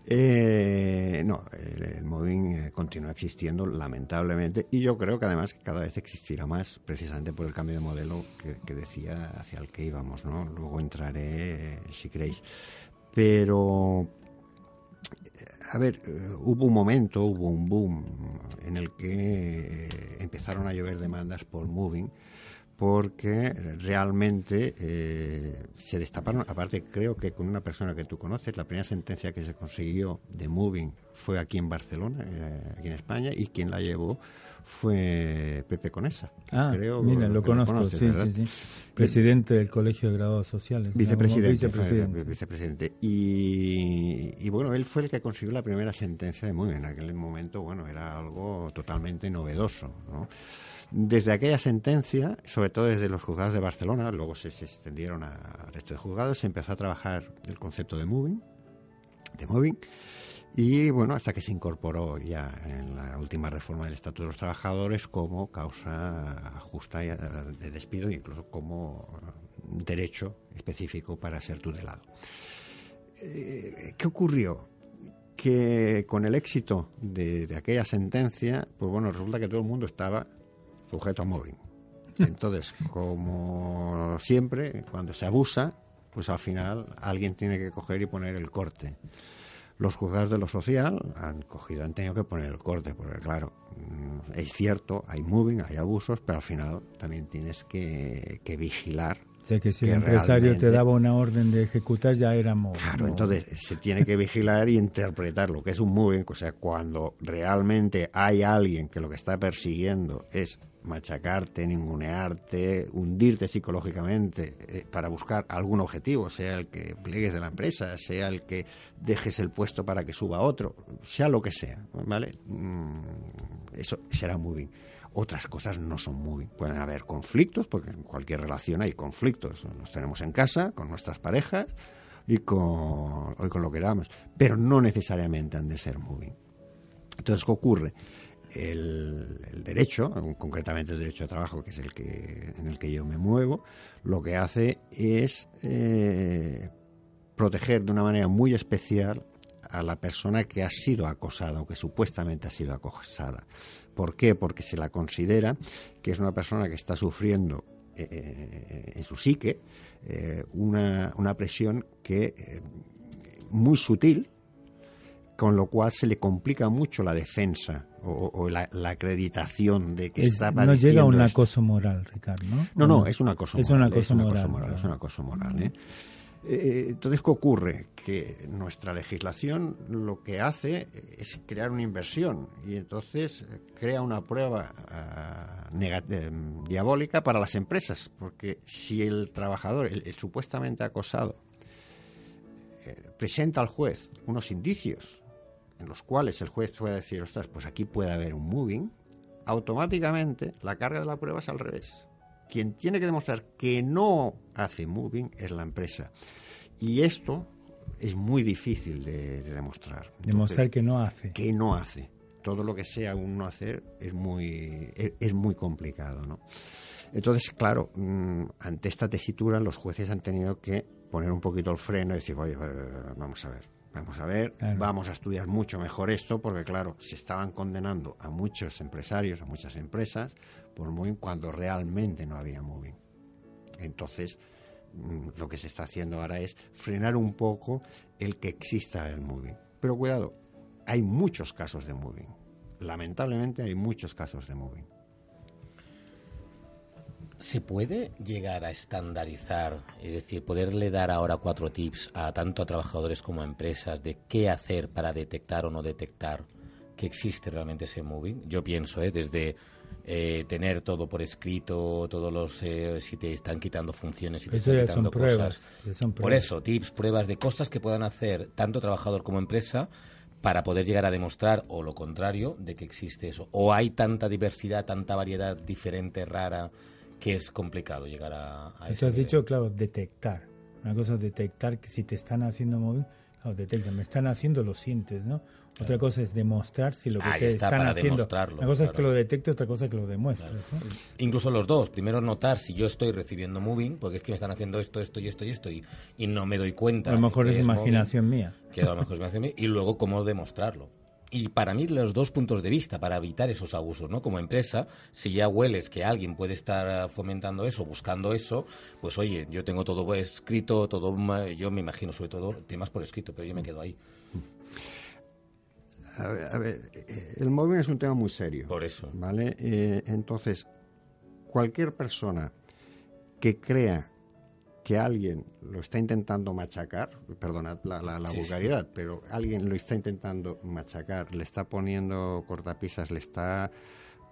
Speaker 5: Eh, no, el, mobbing continúa existiendo lamentablemente y yo creo que además cada vez existirá más precisamente por el cambio de modelo que, que decía hacia el que íbamos, ¿no? Luego entraré si queréis. Pero a ver, eh, hubo un momento, hubo un boom en el que eh, empezaron a llover demandas por moving porque realmente eh, se destaparon, aparte creo que con una persona que tú conoces, la primera sentencia que se consiguió de Moving fue aquí en Barcelona, aquí en España, y quien la llevó fue Pepe Conesa.
Speaker 2: Ah, creo, mira, lo, conozco, sí, sí, sí. Presidente del Colegio de Graduados Sociales.
Speaker 5: Vicepresidente. Vicepresidente. Y, bueno, él fue el que consiguió la primera sentencia de muy En aquel momento, bueno, era algo totalmente novedoso, Desde aquella sentencia, sobre todo desde los juzgados de Barcelona, luego se, extendieron al resto de juzgados, se empezó a trabajar el concepto de moving, de moving, y bueno, hasta que se incorporó ya en la última reforma del Estatuto de los Trabajadores como causa justa de despido incluso como derecho específico para ser tutelado. Eh, ¿Qué ocurrió? Que con el éxito de, aquella sentencia, pues bueno, resulta que todo el mundo estaba sujeto a móvil. Entonces, como siempre, cuando se abusa, pues al final alguien tiene que coger y poner el corte los juzgados de lo social han cogido, han tenido que poner el corte, porque claro, mm, es cierto, hay moving, hay abusos, pero al final también tienes que, vigilar.
Speaker 2: O sea que si el empresario te daba una orden de ejecutar ya era moving.
Speaker 5: Claro, entonces se tiene que vigilar y interpretar lo que es un moving, o sea, cuando realmente hay alguien que lo que está persiguiendo es machacarte, ningunearte, hundirte psicológicamente eh, para buscar algún objetivo, sea el que pliegues de la empresa, sea el que dejes el puesto para que suba otro, sea lo que sea, ¿vale? Mm, eso será muy bien. Otras cosas no son muy. Pueden haber conflictos, porque en cualquier relación hay conflictos. Los tenemos en casa, con nuestras parejas y con, y con lo que queramos, pero no necesariamente han de ser muy. Entonces, ¿qué ocurre? El, derecho, concretamente el derecho de trabajo, que es el que, en el que yo me muevo, lo que hace es eh, proteger de una manera muy especial a la persona que ha sido acosada o que supuestamente ha sido acosada. ¿Por qué? Porque se la considera que es una persona que está sufriendo eh, eh, en su psique una, una, presión que muy sutil, con lo cual se le complica mucho la defensa o, la, acreditación de que está
Speaker 2: No llega a un acoso moral, Ricardo, ¿no?
Speaker 5: No, no, es un acoso es moral. Un acoso moral, Es un acoso moral, ¿eh? Eh, entonces, ¿qué ocurre? Que nuestra legislación lo que hace es crear una inversión y entonces crea una prueba ah, eh, diabólica para las empresas, porque si el trabajador, el supuestamente acosado, presenta al juez unos indicios en los cuales el juez puede decir, ostras, pues aquí puede haber un moving, automáticamente la carga de la prueba es al revés. Quien tiene que demostrar que no hace moving es la empresa. Y esto es muy difícil de, demostrar.
Speaker 2: demostrar que no hace.
Speaker 5: Que no hace. todo lo que sea un no hacer es muy, es, muy complicado, ¿no? Entonces, claro, mm, ante esta tesitura los jueces han tenido que poner un poquito el freno y decir, oye, vamos a ver, vamos a ver, vamos a estudiar mucho mejor esto, porque claro, se estaban condenando a muchos empresarios, a muchas empresas, por moving cuando realmente no había moving. Entonces, mm, lo que se está haciendo ahora es frenar un poco el que exista el moving. Pero cuidado, hay muchos casos de moving. Lamentablemente hay muchos casos de moving.
Speaker 4: ¿Se puede llegar a estandarizar, es decir, poderle dar ahora cuatro tips a tanto a trabajadores como a empresas de qué hacer para detectar o no detectar que existe realmente ese moving? Yo pienso, ¿eh? desde eh, tener todo por escrito, todos los eh, si te están quitando funciones, si te están quitando cosas. Por eso, tips, pruebas de cosas que puedan hacer tanto trabajador como empresa para poder llegar a demostrar o lo contrario de que existe eso. O hay tanta diversidad, tanta variedad diferente, rara que es complicado llegar a, a
Speaker 2: Tú has dicho, claro, detectar. Una cosa es detectar que si te están haciendo móvil, claro, detecta, me están haciendo, lo sientes, ¿no? Otra cosa es demostrar si lo que te están haciendo. Una cosa es que lo detecte, otra cosa es que lo demuestres.
Speaker 4: Incluso los dos. Primero notar si yo estoy recibiendo moving, porque es que me están haciendo esto, esto y esto y esto, y, no me doy cuenta.
Speaker 2: A lo mejor es, imaginación mía.
Speaker 4: Que a lo mejor es imaginación mía. Y luego cómo demostrarlo y para mí los dos puntos de vista para evitar esos abusos, ¿no? Como empresa, si ya hueles que alguien puede estar fomentando eso, buscando eso, pues oye, yo tengo todo escrito, todo, yo me imagino sobre todo temas por escrito, pero yo me quedo ahí.
Speaker 5: A ver, eh, el móvil es un tema muy serio.
Speaker 4: Por eso.
Speaker 5: ¿Vale? Eh, entonces, cualquier persona que crea que alguien lo está intentando machacar, perdonad la, vulgaridad, pero alguien lo está intentando machacar, le está poniendo cortapisas, le está,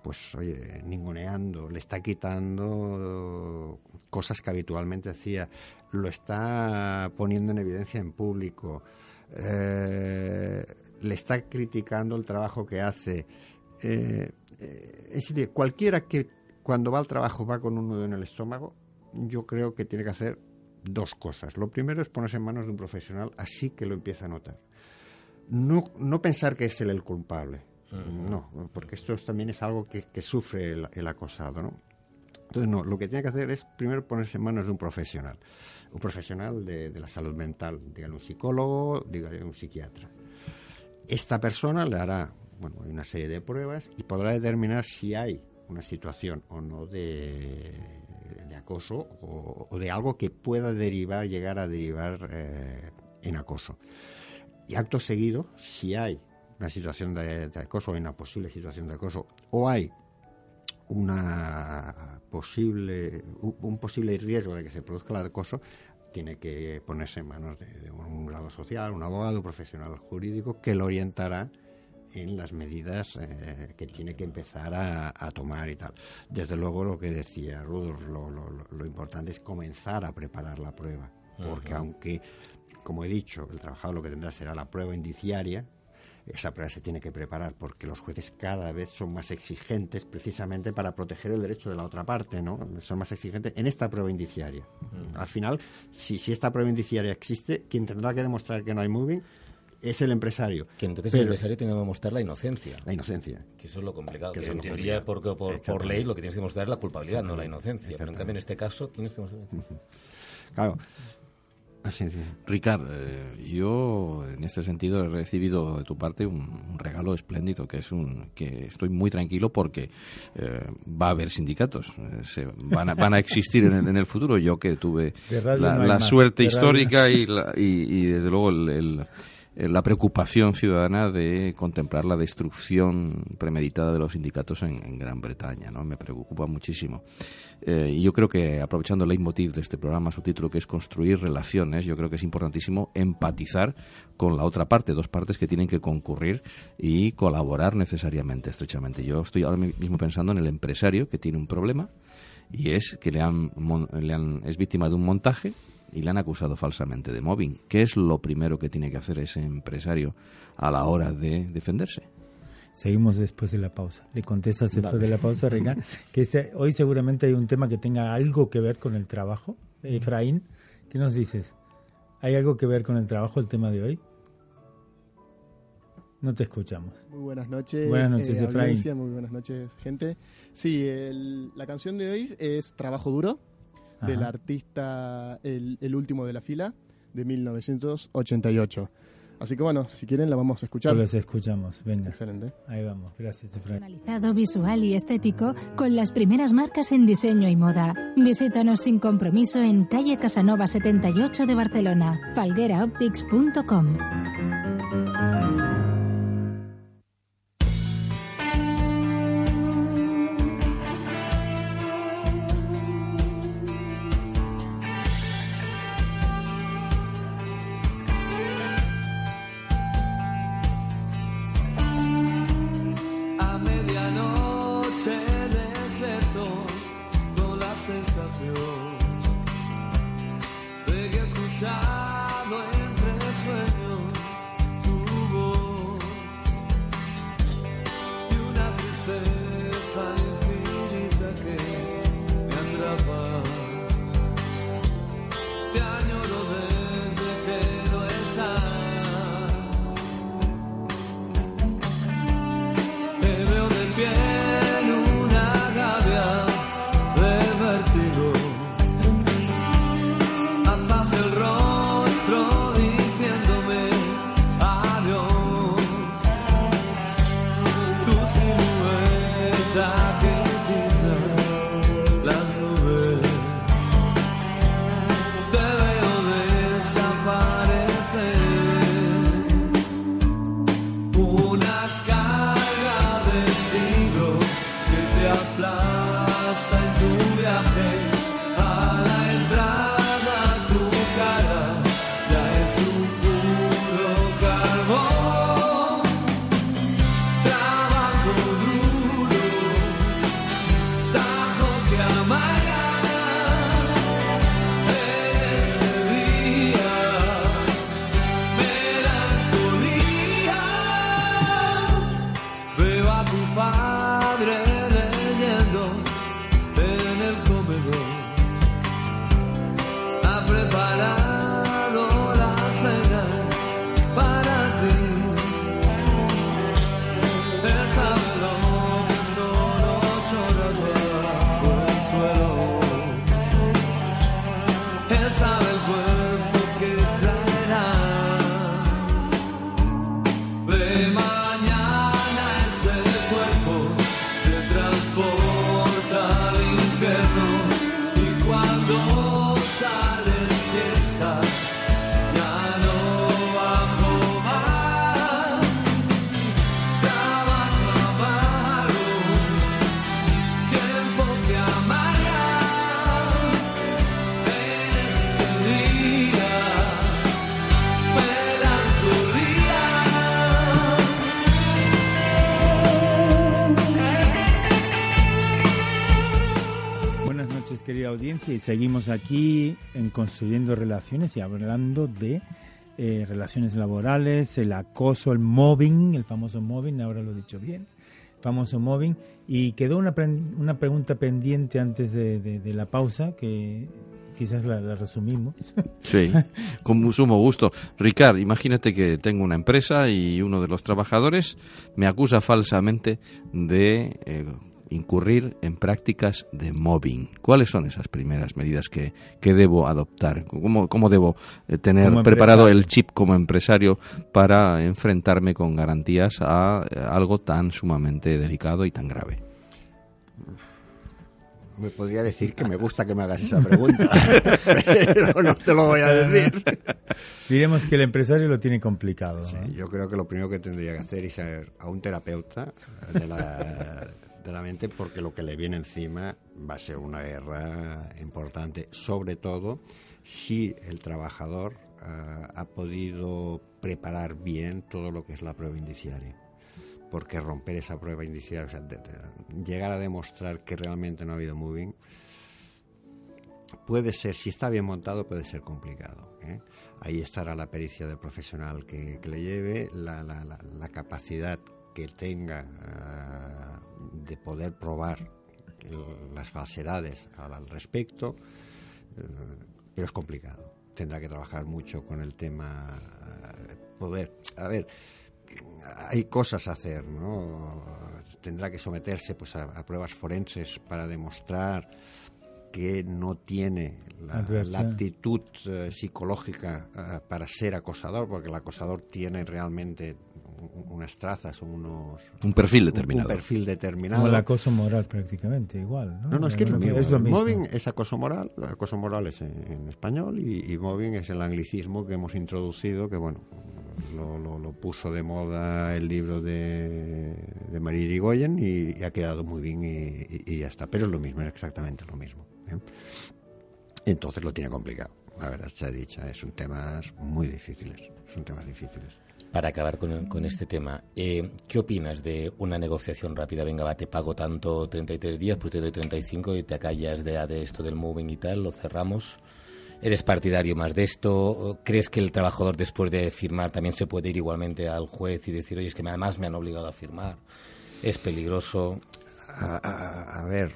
Speaker 5: pues, oye, ninguneando, le está quitando cosas que habitualmente hacía, lo está poniendo en evidencia en público, eh, le está criticando el trabajo que hace. Eh, eh, es decir, cualquiera que cuando va al trabajo va con un nudo en el estómago, yo creo que tiene que hacer dos cosas. Lo primero es ponerse en manos de un profesional así que lo empieza a notar. No, no pensar que es él el culpable. No, porque esto también es algo que, sufre el, acosado, ¿no? Entonces, no, lo que tiene que hacer es primero ponerse en manos de un profesional. Un profesional de, la salud mental, dígale un psicólogo, dígale un psiquiatra. Esta persona le hará, bueno, una serie de pruebas y podrá determinar si hay una situación o no de de acoso o, de algo que pueda derivar, llegar a derivar eh, en acoso. Y acto seguido, si hay una situación de, acoso o una posible situación de acoso o hay una posible un posible riesgo de que se produzca el acoso tiene que ponerse en manos de, un grado social, un abogado, profesional jurídico que lo orientará en las medidas eh, que tiene que empezar a, tomar y tal. Desde luego, lo que decía Rudolf, lo, importante es comenzar a preparar la prueba, porque aunque, como he dicho, el trabajador lo que tendrá será la prueba indiciaria, esa prueba se tiene que preparar porque los jueces cada vez son más exigentes precisamente para proteger el derecho de la otra parte, ¿no? Son más exigentes en esta prueba indiciaria. Al final, si, si esta prueba indiciaria existe, quien tendrá que demostrar que no hay moving es el empresario.
Speaker 4: Que entonces el empresario tiene que demostrar la inocencia.
Speaker 5: La inocencia.
Speaker 4: Que eso es lo complicado. Que, en teoría, porque por, ley, lo que tienes que demostrar es la culpabilidad, no la inocencia. Pero en cambio, en este caso, tienes que demostrar.
Speaker 5: Claro.
Speaker 3: Ricard, eh, yo en este sentido he recibido de tu parte un, regalo espléndido, que es un que estoy muy tranquilo porque eh, va a haber sindicatos, eh, se, van, a, van a existir en el, futuro. Yo que tuve la, suerte histórica y, y, desde luego el eh, la preocupación ciudadana de contemplar la destrucción premeditada de los sindicatos en, Gran Bretaña. ¿no? Me preocupa muchísimo. Eh, y yo creo que, aprovechando el leitmotiv de este programa, su título que es construir relaciones, yo creo que es importantísimo empatizar con la otra parte, dos partes que tienen que concurrir y colaborar necesariamente, estrechamente. Yo estoy ahora mismo pensando en el empresario que tiene un problema y es que le han, le han, es víctima de un montaje y le han acusado falsamente de mobbing. ¿Qué es lo primero que tiene que hacer ese empresario a la hora de defenderse?
Speaker 2: Seguimos después de la pausa. Le contestas después de la pausa, Regan, que este, hoy seguramente hay un tema que tenga algo que ver con el trabajo. Efraín, ¿qué nos dices? ¿Hay algo que ver con el trabajo el tema de hoy? No te escuchamos.
Speaker 6: Muy buenas noches.
Speaker 2: Buenas noches,
Speaker 6: eh,
Speaker 2: Efraín.
Speaker 6: Muy buenas noches, gente. Sí, el- la canción de hoy es Trabajo Duro, del
Speaker 2: Ajá.
Speaker 6: artista el, el último de la fila, de 1988. Así que bueno, si quieren la vamos a escuchar.
Speaker 2: Pues los escuchamos. Venga,
Speaker 6: Excelente.
Speaker 2: ahí vamos. Gracias, Efraín.
Speaker 7: Personalizado visual y estético con las primeras marcas en diseño y moda. Visítanos sin compromiso en calle Casanova 78 de Barcelona. falgueraoptics.com.
Speaker 2: seguimos aquí en Construyendo Relaciones y hablando de eh, relaciones laborales, el acoso, el mobbing, el famoso mobbing, ahora lo he dicho bien, famoso mobbing, y quedó una, una pregunta pendiente antes de, de- la pausa, que quizás la, la resumimos.
Speaker 3: Sí, con sumo gusto. Ricard, imagínate que tengo una empresa y uno de los trabajadores me acusa falsamente de eh, incurrir en prácticas de mobbing. ¿Cuáles son esas primeras medidas que, que debo adoptar? ¿Cómo, cómo debo eh, tener
Speaker 2: Como
Speaker 3: preparado
Speaker 2: empresario.
Speaker 3: el chip como empresario para enfrentarme con garantías a eh, algo tan sumamente delicado y tan grave?
Speaker 5: Me podría decir que me gusta que me hagas esa pregunta, pero no te lo voy a decir.
Speaker 2: Diremos que el empresario lo tiene complicado.
Speaker 5: Sí,
Speaker 2: ¿no?
Speaker 5: yo creo que lo primero que tendría que hacer es ir a un terapeuta de la, de la mente porque lo que le viene encima va a ser una guerra importante, sobre todo si el trabajador ah, ha podido preparar bien todo lo que es la prueba indiciaria. Porque romper esa prueba indiciaria, o sea, llegar a demostrar que realmente no ha habido moving, puede ser, si está bien montado, puede ser complicado. ¿eh? Ahí estará la pericia del profesional que, le lleve, la, la- la- la capacidad que tenga ah, de poder probar las falsedades al, respecto, eh, pero es complicado. Tendrá que trabajar mucho con el tema, ah, poder. A ver, hay cosas a hacer, ¿no? Tendrá que someterse pues a, a pruebas forenses para demostrar que no tiene la, la aptitud eh, psicológica eh, para ser acosador, porque el acosador tiene realmente unas trazas o unos
Speaker 3: Un perfil
Speaker 5: un-
Speaker 3: determinado.
Speaker 5: Un, perfil determinado.
Speaker 2: Como el acoso moral prácticamente, igual. No,
Speaker 5: No, no, es que es lo mismo.
Speaker 2: Es lo mismo.
Speaker 5: Mobbing es acoso moral, acoso moral es en, en español y, y mobbing es el anglicismo que hemos introducido, que bueno, lo, lo- lo puso de moda el libro de, de María Irigoyen y, y ha quedado muy bien y, y- y ya está. Pero es lo mismo, es exactamente lo mismo. ¿eh? Entonces lo tiene complicado, la verdad se ha dicho. Son temas muy difíciles, son temas difíciles.
Speaker 4: Para acabar con, con este tema, eh, ¿qué opinas de una negociación rápida? Venga, va, te pago tanto 33 días, pues te doy 35 y te acallas de, de esto del moving y tal, lo cerramos. ¿Eres partidario más de esto? ¿Crees que el trabajador después de firmar también se puede ir igualmente al juez y decir, oye, es que además me han obligado a firmar? ¿Es peligroso?
Speaker 5: A, a- a ver,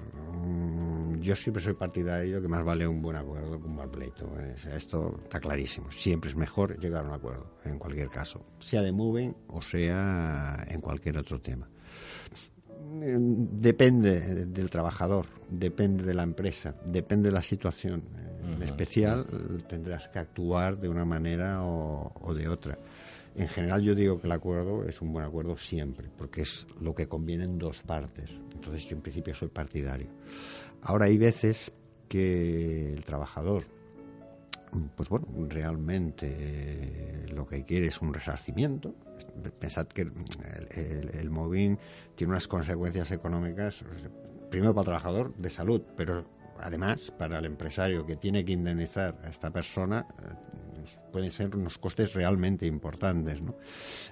Speaker 5: yo siempre soy partidario que más vale un buen acuerdo que un mal pleito. ¿eh? Esto está clarísimo. Siempre es mejor llegar a un acuerdo, en cualquier caso, sea de moving o sea en cualquier otro tema. Eh, Depende del trabajador, depende de la empresa, depende de la situación. En especial tendrás que actuar de una manera o, o de otra. En general yo digo que el acuerdo es un buen acuerdo siempre, porque es lo que conviene en dos partes. Entonces yo en principio soy partidario. Ahora hay veces que el trabajador, pues bueno, realmente lo que quiere es un resarcimiento. Pensad que el, el, el mobbing tiene unas consecuencias económicas, primero para el trabajador, de salud, pero además para el empresario que tiene que indemnizar a esta persona, eh, pueden ser unos costes realmente importantes, ¿no?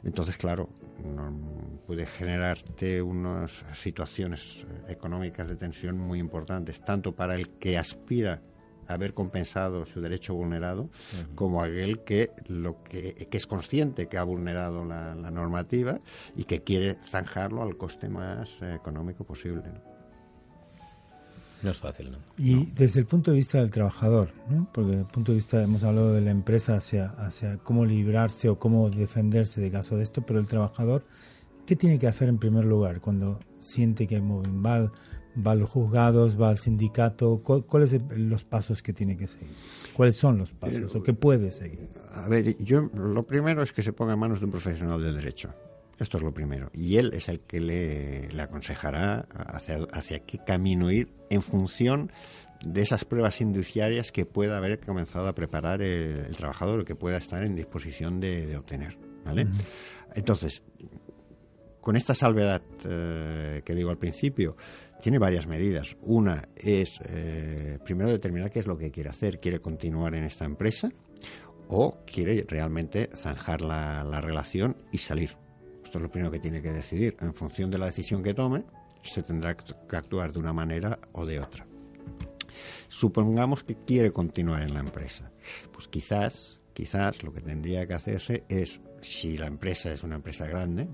Speaker 5: Entonces, claro, no- puede generarte unas situaciones eh, económicas de tensión muy importantes, tanto para el que aspira a haber compensado su derecho vulnerado, como aquel que lo que, que es consciente que ha vulnerado la, la normativa y que quiere zanjarlo al coste más eh, económico posible. ¿no?
Speaker 4: No es fácil, ¿no?
Speaker 2: Y desde el punto de vista del trabajador, ¿no? porque desde el punto de vista, hemos hablado de la empresa hacia, hacia cómo librarse o cómo defenderse de caso de esto, pero el trabajador, ¿qué tiene que hacer en primer lugar cuando siente que hay moving? ¿Va, a los juzgados, va al sindicato? ¿Cu- ¿Cuáles son los pasos que tiene que seguir? ¿Cuáles son los pasos o qué puede seguir?
Speaker 5: A ver, yo lo primero es que se ponga en manos de un profesional del derecho. Esto es lo primero. Y él es el que le, le aconsejará hacia, hacia qué camino ir en función de esas pruebas indiciarias que pueda haber comenzado a preparar el, el trabajador o que pueda estar en disposición de, de obtener. ¿vale? Entonces, con esta salvedad eh, que digo al principio, tiene varias medidas. Una es, eh, primero, determinar qué es lo que quiere hacer. ¿Quiere continuar en esta empresa o quiere realmente zanjar la, la relación y salir? Esto es lo primero que tiene que decidir. En función de la decisión que tome, se tendrá que actuar de una manera o de otra. Supongamos que quiere continuar en la empresa. Pues quizás, quizás lo que tendría que hacerse es, si la empresa es una empresa grande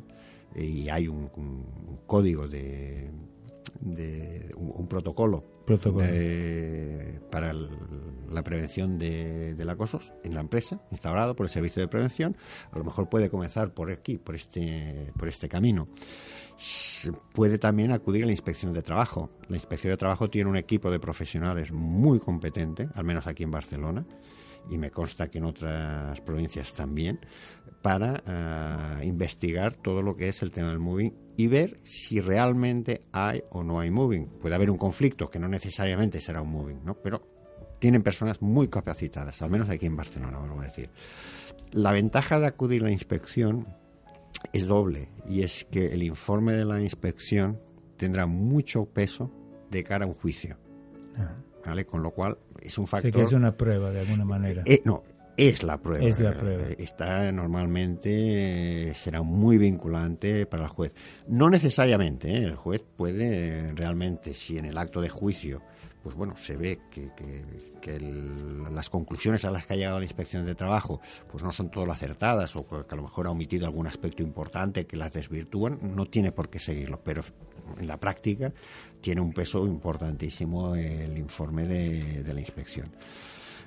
Speaker 5: y hay un, código de, de- un protocolo, De- para la prevención de, del acoso en la empresa, instaurado por el servicio de prevención, a lo mejor puede comenzar por aquí, por este, por este camino. Se puede también acudir a la inspección de trabajo. La inspección de trabajo tiene un equipo de profesionales muy competente, al menos aquí en Barcelona, y me consta que en otras provincias también, para ah, investigar todo lo que es el tema del moving y ver si realmente hay o no hay moving. Puede haber un conflicto que no necesariamente será un moving, ¿no? pero tienen personas muy capacitadas, al menos aquí en Barcelona, vuelvo a decir. La ventaja de acudir a la inspección es doble y es que el informe de la inspección tendrá mucho peso de cara a un juicio. ¿Vale? Con lo cual es un factor...
Speaker 2: que es una prueba de alguna manera.
Speaker 5: Eh, no, es la prueba.
Speaker 2: Es la prueba.
Speaker 5: Está normalmente, será muy vinculante para el juez. No necesariamente, ¿eh? el juez puede realmente, si en el acto de juicio, pues bueno, se ve que, que- que el- las conclusiones a las que ha llegado la inspección de trabajo, pues no son todo lo acertadas o que a lo mejor ha omitido algún aspecto importante que las desvirtúan, no tiene por qué seguirlo, pero en la práctica tiene un peso importantísimo el informe de- de la inspección.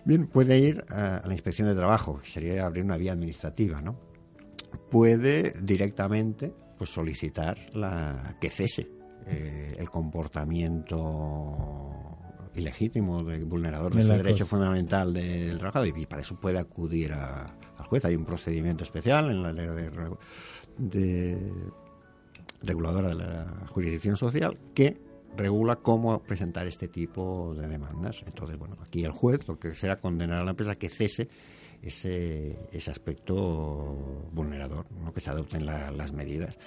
Speaker 5: Bien, puede ir a, a la inspección de trabajo, que sería abrir una vía administrativa, ¿no? puede directamente pues solicitar la que cese eh, el comportamiento ilegítimo de vulnerador de,
Speaker 2: De
Speaker 5: derecho
Speaker 2: cosa.
Speaker 5: fundamental del trabajador y para eso puede acudir a- al juez. Hay un procedimiento especial en la ley de reguladora de la jurisdicción social que regula cómo presentar este tipo de demandas. Entonces, bueno, aquí el juez lo que será condenar a la empresa que cese ese, ese aspecto vulnerador, ¿no? que se adopten la- las medidas.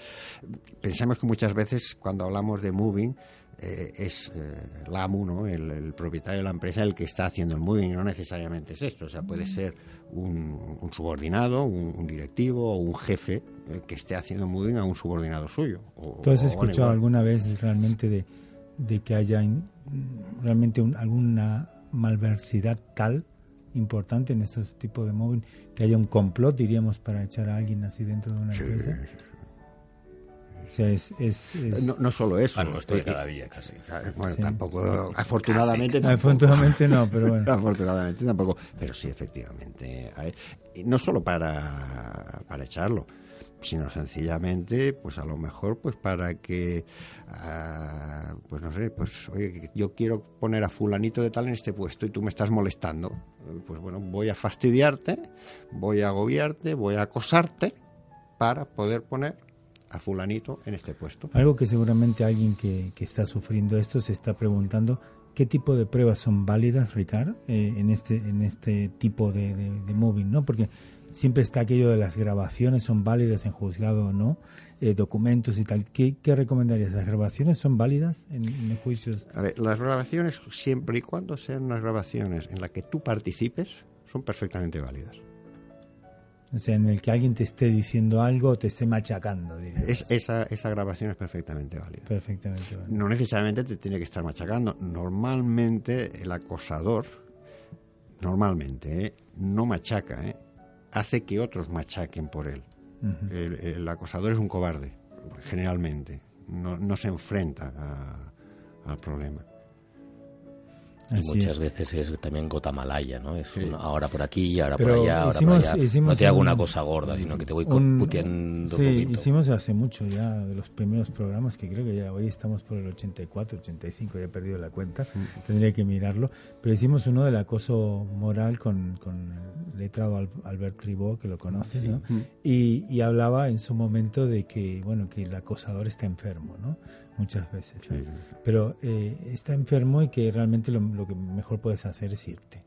Speaker 5: Pensamos que muchas veces cuando hablamos de moving eh, es eh, el AMU, ¿no? el, el propietario de la empresa, el que está haciendo el moving, y no necesariamente es esto. O sea, puede ser un, un subordinado, un, un directivo o un jefe eh, que esté haciendo moving a un subordinado suyo. O-
Speaker 2: ¿Tú has escuchado alguna vez realmente de, de que haya in- realmente un- alguna malversidad tal importante en estos tipos de móvil que haya un complot, diríamos, para echar a alguien así dentro de una
Speaker 5: Sí,
Speaker 2: empresa? O sea, es... es- es-
Speaker 5: No, no solo eso.
Speaker 4: De
Speaker 5: eh,
Speaker 4: cada día, casi.
Speaker 5: Bueno,
Speaker 2: Sí.
Speaker 5: tampoco, afortunadamente tampoco.
Speaker 2: Afortunadamente no, pero bueno.
Speaker 5: Afortunadamente tampoco. Pero sí, efectivamente. no solo para, para echarlo, sino sencillamente, pues a lo mejor, pues para que, ah, pues no sé, pues oye, yo quiero poner a fulanito de tal en este puesto y tú me estás molestando. Pues bueno, voy a fastidiarte, voy a agobiarte, voy a acosarte para poder poner a fulanito en este puesto.
Speaker 2: Algo que seguramente alguien que, que está sufriendo esto se está preguntando, ¿qué tipo de pruebas son válidas, Ricard, eh, en, este, en este tipo de, de, de moving? ¿no? Porque siempre está aquello de las grabaciones, son válidas en juzgado o no, eh, documentos y tal. ¿Qué, ¿Qué recomendarías? ¿Las grabaciones son válidas en, en juicios?
Speaker 5: A ver, las grabaciones, siempre y cuando sean unas grabaciones en las que tú participes, son perfectamente válidas.
Speaker 2: O sea, en el que alguien te esté diciendo algo o te esté machacando.
Speaker 5: Es, esa, esa grabación es perfectamente válida.
Speaker 2: Perfectamente. vale.
Speaker 5: No necesariamente te tiene que estar machacando. Normalmente el acosador, normalmente, ¿eh? no machaca, ¿eh? hace que otros machaquen por él.
Speaker 2: Ujú.
Speaker 5: El, el acosador es un cobarde, generalmente. No, no se enfrenta a- al problema.
Speaker 4: Y
Speaker 2: Así
Speaker 4: muchas
Speaker 2: es.
Speaker 4: veces es también gota malaya, ¿no? Es
Speaker 5: Sí.
Speaker 4: un ahora por aquí, ahora
Speaker 2: Pero
Speaker 4: por allá, ahora
Speaker 2: hicimos-
Speaker 4: por allá. no te hago
Speaker 2: un-
Speaker 4: una cosa gorda, sino que te voy
Speaker 2: Un-
Speaker 4: puteando
Speaker 2: sí,
Speaker 4: un poquito.
Speaker 2: hicimos hace mucho ya de los primeros programas que creo que ya hoy estamos por el 84, 85, ya he perdido la cuenta, tendría que mirarlo, pero hicimos uno del acoso moral con, con el letrado Al- Albert Tribó, que lo conoces, ¿no? Y, y hablaba en su momento de que, bueno, que el acosador está enfermo, ¿no? Muchas veces. Pero eh, está enfermo y que realmente lo, lo que mejor puedes hacer es irte.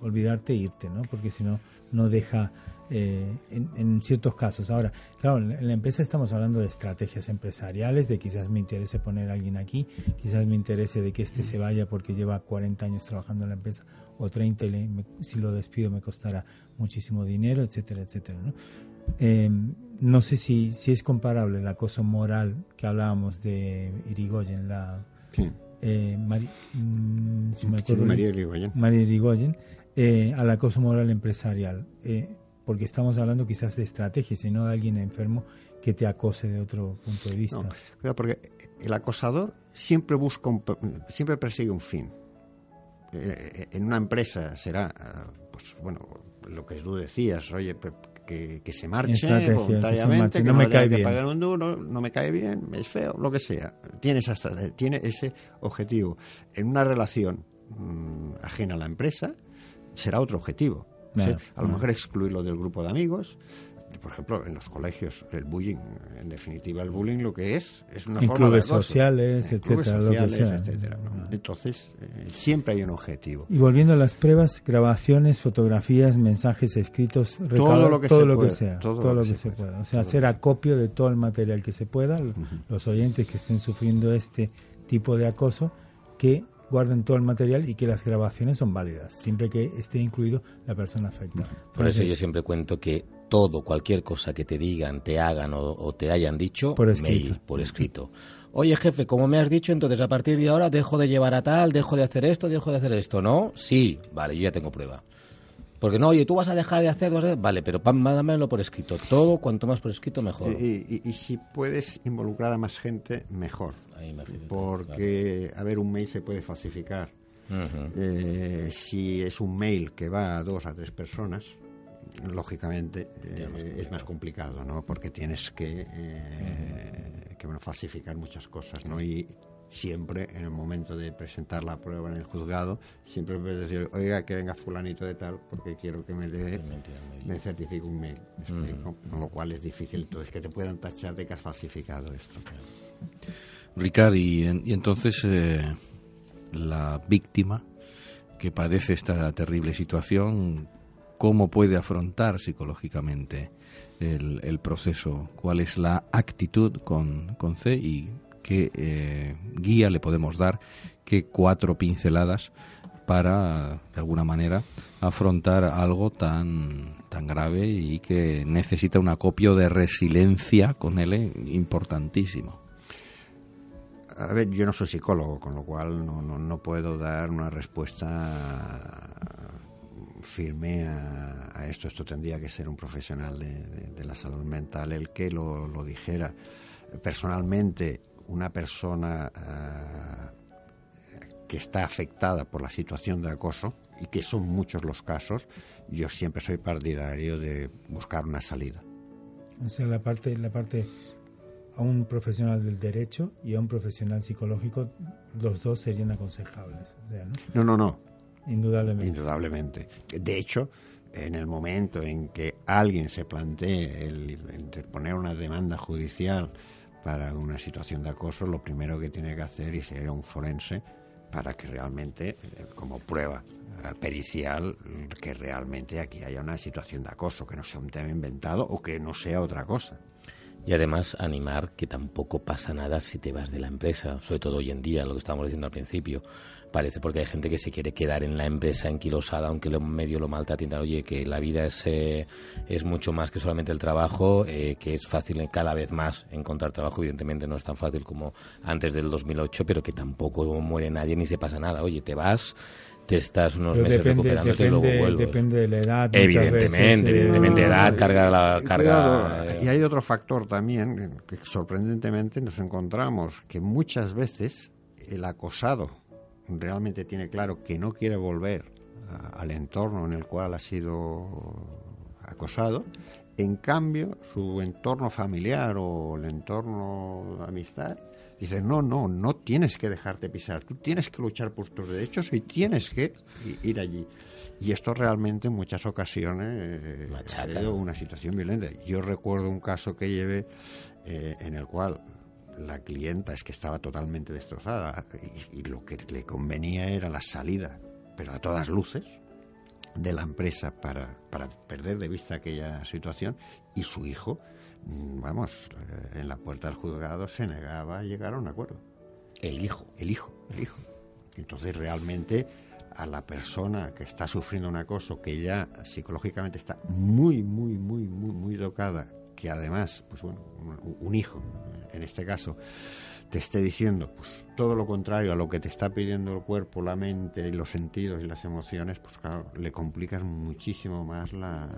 Speaker 2: olvidarte e irte, ¿no? Porque si no, no deja eh, en, en ciertos casos. Ahora, claro, en la- en la empresa estamos hablando de estrategias empresariales, de quizás me interese poner a alguien aquí, quizás me interese de que este se vaya porque lleva 40 años trabajando en la empresa o 30 y le- me- si lo despido me costará muchísimo dinero, etcétera, etcétera, ¿no? Eh, no sé si, si es comparable el acoso moral que hablábamos de Irigoyen, la
Speaker 5: Sí.
Speaker 2: eh, Mari- mm, si me
Speaker 5: Sí,
Speaker 2: acuerdo
Speaker 5: María Irigoyen.
Speaker 2: María Irigoyen, eh, al acoso moral empresarial, eh, porque estamos hablando quizás de estrategias y no de alguien enfermo que te acose de otro punto de vista.
Speaker 5: No, cuidado, porque el acosador siempre busca, un, siempre persigue un fin. Eh, En una empresa será, pues bueno, lo que tú decías, oye, que, que se marche
Speaker 2: que se
Speaker 5: voluntariamente,
Speaker 2: marche,
Speaker 5: que
Speaker 2: no
Speaker 5: no,
Speaker 2: me cae
Speaker 5: que
Speaker 2: bien.
Speaker 5: pagar un duro, no me cae bien, es feo, lo que sea. Tiene, esa tiene ese objetivo. En una relación mm, ajena a la empresa, será otro objetivo. A lo
Speaker 2: claro.
Speaker 5: mejor excluirlo del grupo de amigos. Por ejemplo, en los colegios, el bullying, en definitiva, el bullying lo que es, es una
Speaker 2: En
Speaker 5: forma
Speaker 2: clubes
Speaker 5: de
Speaker 2: sociales,
Speaker 5: En clubes
Speaker 2: etcétera, lo que
Speaker 5: sociales,
Speaker 2: sea.
Speaker 5: etcétera, ¿no?
Speaker 2: Ah.
Speaker 5: Entonces, eh, siempre hay un objetivo.
Speaker 2: Y volviendo a las pruebas, grabaciones, fotografías, mensajes escritos, recauda-
Speaker 5: lo que
Speaker 2: todo
Speaker 5: se
Speaker 2: lo
Speaker 5: puede,
Speaker 2: que sea,
Speaker 5: todo
Speaker 2: todo, lo que, se pueda. O sea, hacer acopio de todo el material que se pueda, los oyentes que estén sufriendo este tipo de acoso, que guarden todo el material y que las grabaciones son válidas, siempre que esté incluido la persona afectada.
Speaker 4: Por eso yo siempre cuento que todo, cualquier cosa que te digan, te hagan o, o te hayan dicho,
Speaker 2: Por escrito.
Speaker 4: mail, por escrito. Oye, jefe, como me has dicho, entonces a partir de ahora dejo de llevar a tal, dejo de hacer esto, dejo de hacer esto, ¿no? Sí, vale, yo ya tengo prueba. Porque no, oye, tú vas a dejar de hacer, a- vale, pero pam, mándamelo por escrito. Todo, cuanto más por escrito, mejor.
Speaker 5: Y, y- y si puedes involucrar a más gente, mejor.
Speaker 4: Ahí
Speaker 5: Porque, a ver, un mail se puede falsificar. Eh, si es un mail que va a dos a tres personas lógicamente eh, es más complicado, ¿no? Porque tienes que, eh, que bueno, falsificar muchas cosas, ¿no? Y siempre en el momento de presentar la prueba en el juzgado, siempre puedes decir, oiga, que venga fulanito de tal, porque quiero que me dé, me certifique un mail. ¿me? Con lo cual es difícil, entonces que te puedan tachar de que has falsificado esto.
Speaker 3: Ricard, y entonces eh, la víctima que padece esta terrible situación, ¿cómo puede afrontar psicológicamente el, proceso? ¿Cuál es la actitud con, con C y qué eh, guía le podemos dar? ¿Qué cuatro pinceladas para, de alguna manera, afrontar algo tan, tan grave y que necesita un acopio de resiliencia con eh, importantísimo?
Speaker 5: A ver, yo no soy psicólogo, con lo cual no, no, no puedo dar una respuesta firme a, a esto. Esto tendría que ser un profesional de, de- de la salud mental el que lo, lo dijera. Personalmente, una persona ah, que está afectada por la situación de acoso, y que son muchos los casos, yo siempre soy partidario de buscar una salida.
Speaker 2: O sea, la parte, la parte a un profesional del derecho y a un profesional psicológico, los dos serían aconsejables. O sea, ¿no?
Speaker 5: No, no, no.
Speaker 2: Indudablemente.
Speaker 5: De hecho, en el momento en que alguien se plantee el interponer una demanda judicial para una situación de acoso, lo primero que tiene que hacer es ir a un forense para que realmente, eh, como prueba eh, pericial, que realmente aquí haya una situación de acoso, que no sea un tema inventado o que no sea otra cosa.
Speaker 4: Y además animar que tampoco pasa nada si te vas de la empresa, sobre todo hoy en día, lo que estábamos diciendo al principio. Parece porque hay gente que se quiere quedar en la empresa enquilosada, aunque lo medio lo maltraten. Oye, que la vida es, eh, es mucho más que solamente el trabajo, eh, que es fácil cada vez más encontrar trabajo. Evidentemente no es tan fácil como antes del 2008, pero que tampoco muere nadie ni se pasa nada. Oye, te vas, te estás unos
Speaker 2: Pero
Speaker 4: meses
Speaker 2: depende,
Speaker 4: recuperándote y luego
Speaker 2: depende,
Speaker 4: vuelves.
Speaker 2: depende de la edad.
Speaker 4: Evidentemente,
Speaker 2: veces, eh,
Speaker 4: evidentemente, edad, carga la
Speaker 5: Y
Speaker 4: carga.
Speaker 5: cuidado,
Speaker 4: eh,
Speaker 5: y hay otro factor también eh, que sorprendentemente nos encontramos, que muchas veces el acosado realmente tiene claro que no quiere volver a- al entorno en el cual ha sido acosado. En cambio, su entorno familiar o el entorno de amistad dice, no, no, no tienes que dejarte pisar, tú tienes que luchar por tus derechos y tienes que ir allí. Y esto realmente en muchas ocasiones eh, ha sido una situación violenta. Yo recuerdo un caso que llevé eh, en el cual la clienta es que estaba totalmente destrozada y, y lo que le convenía era la salida, pero a todas luces, de la empresa para, para perder de vista aquella situación y su hijo, vamos, eh, en la puerta del juzgado se negaba a llegar a un acuerdo.
Speaker 4: el hijo.
Speaker 5: El hijo, el hijo. Entonces realmente a la persona que está sufriendo un acoso, que ya psicológicamente está muy, muy, muy, muy, muy tocada, que además, pues bueno, un, hijo, en este caso, te esté diciendo pues todo lo contrario a lo que te está pidiendo el cuerpo, la mente, los sentidos y las emociones, pues claro, le complicas muchísimo más la,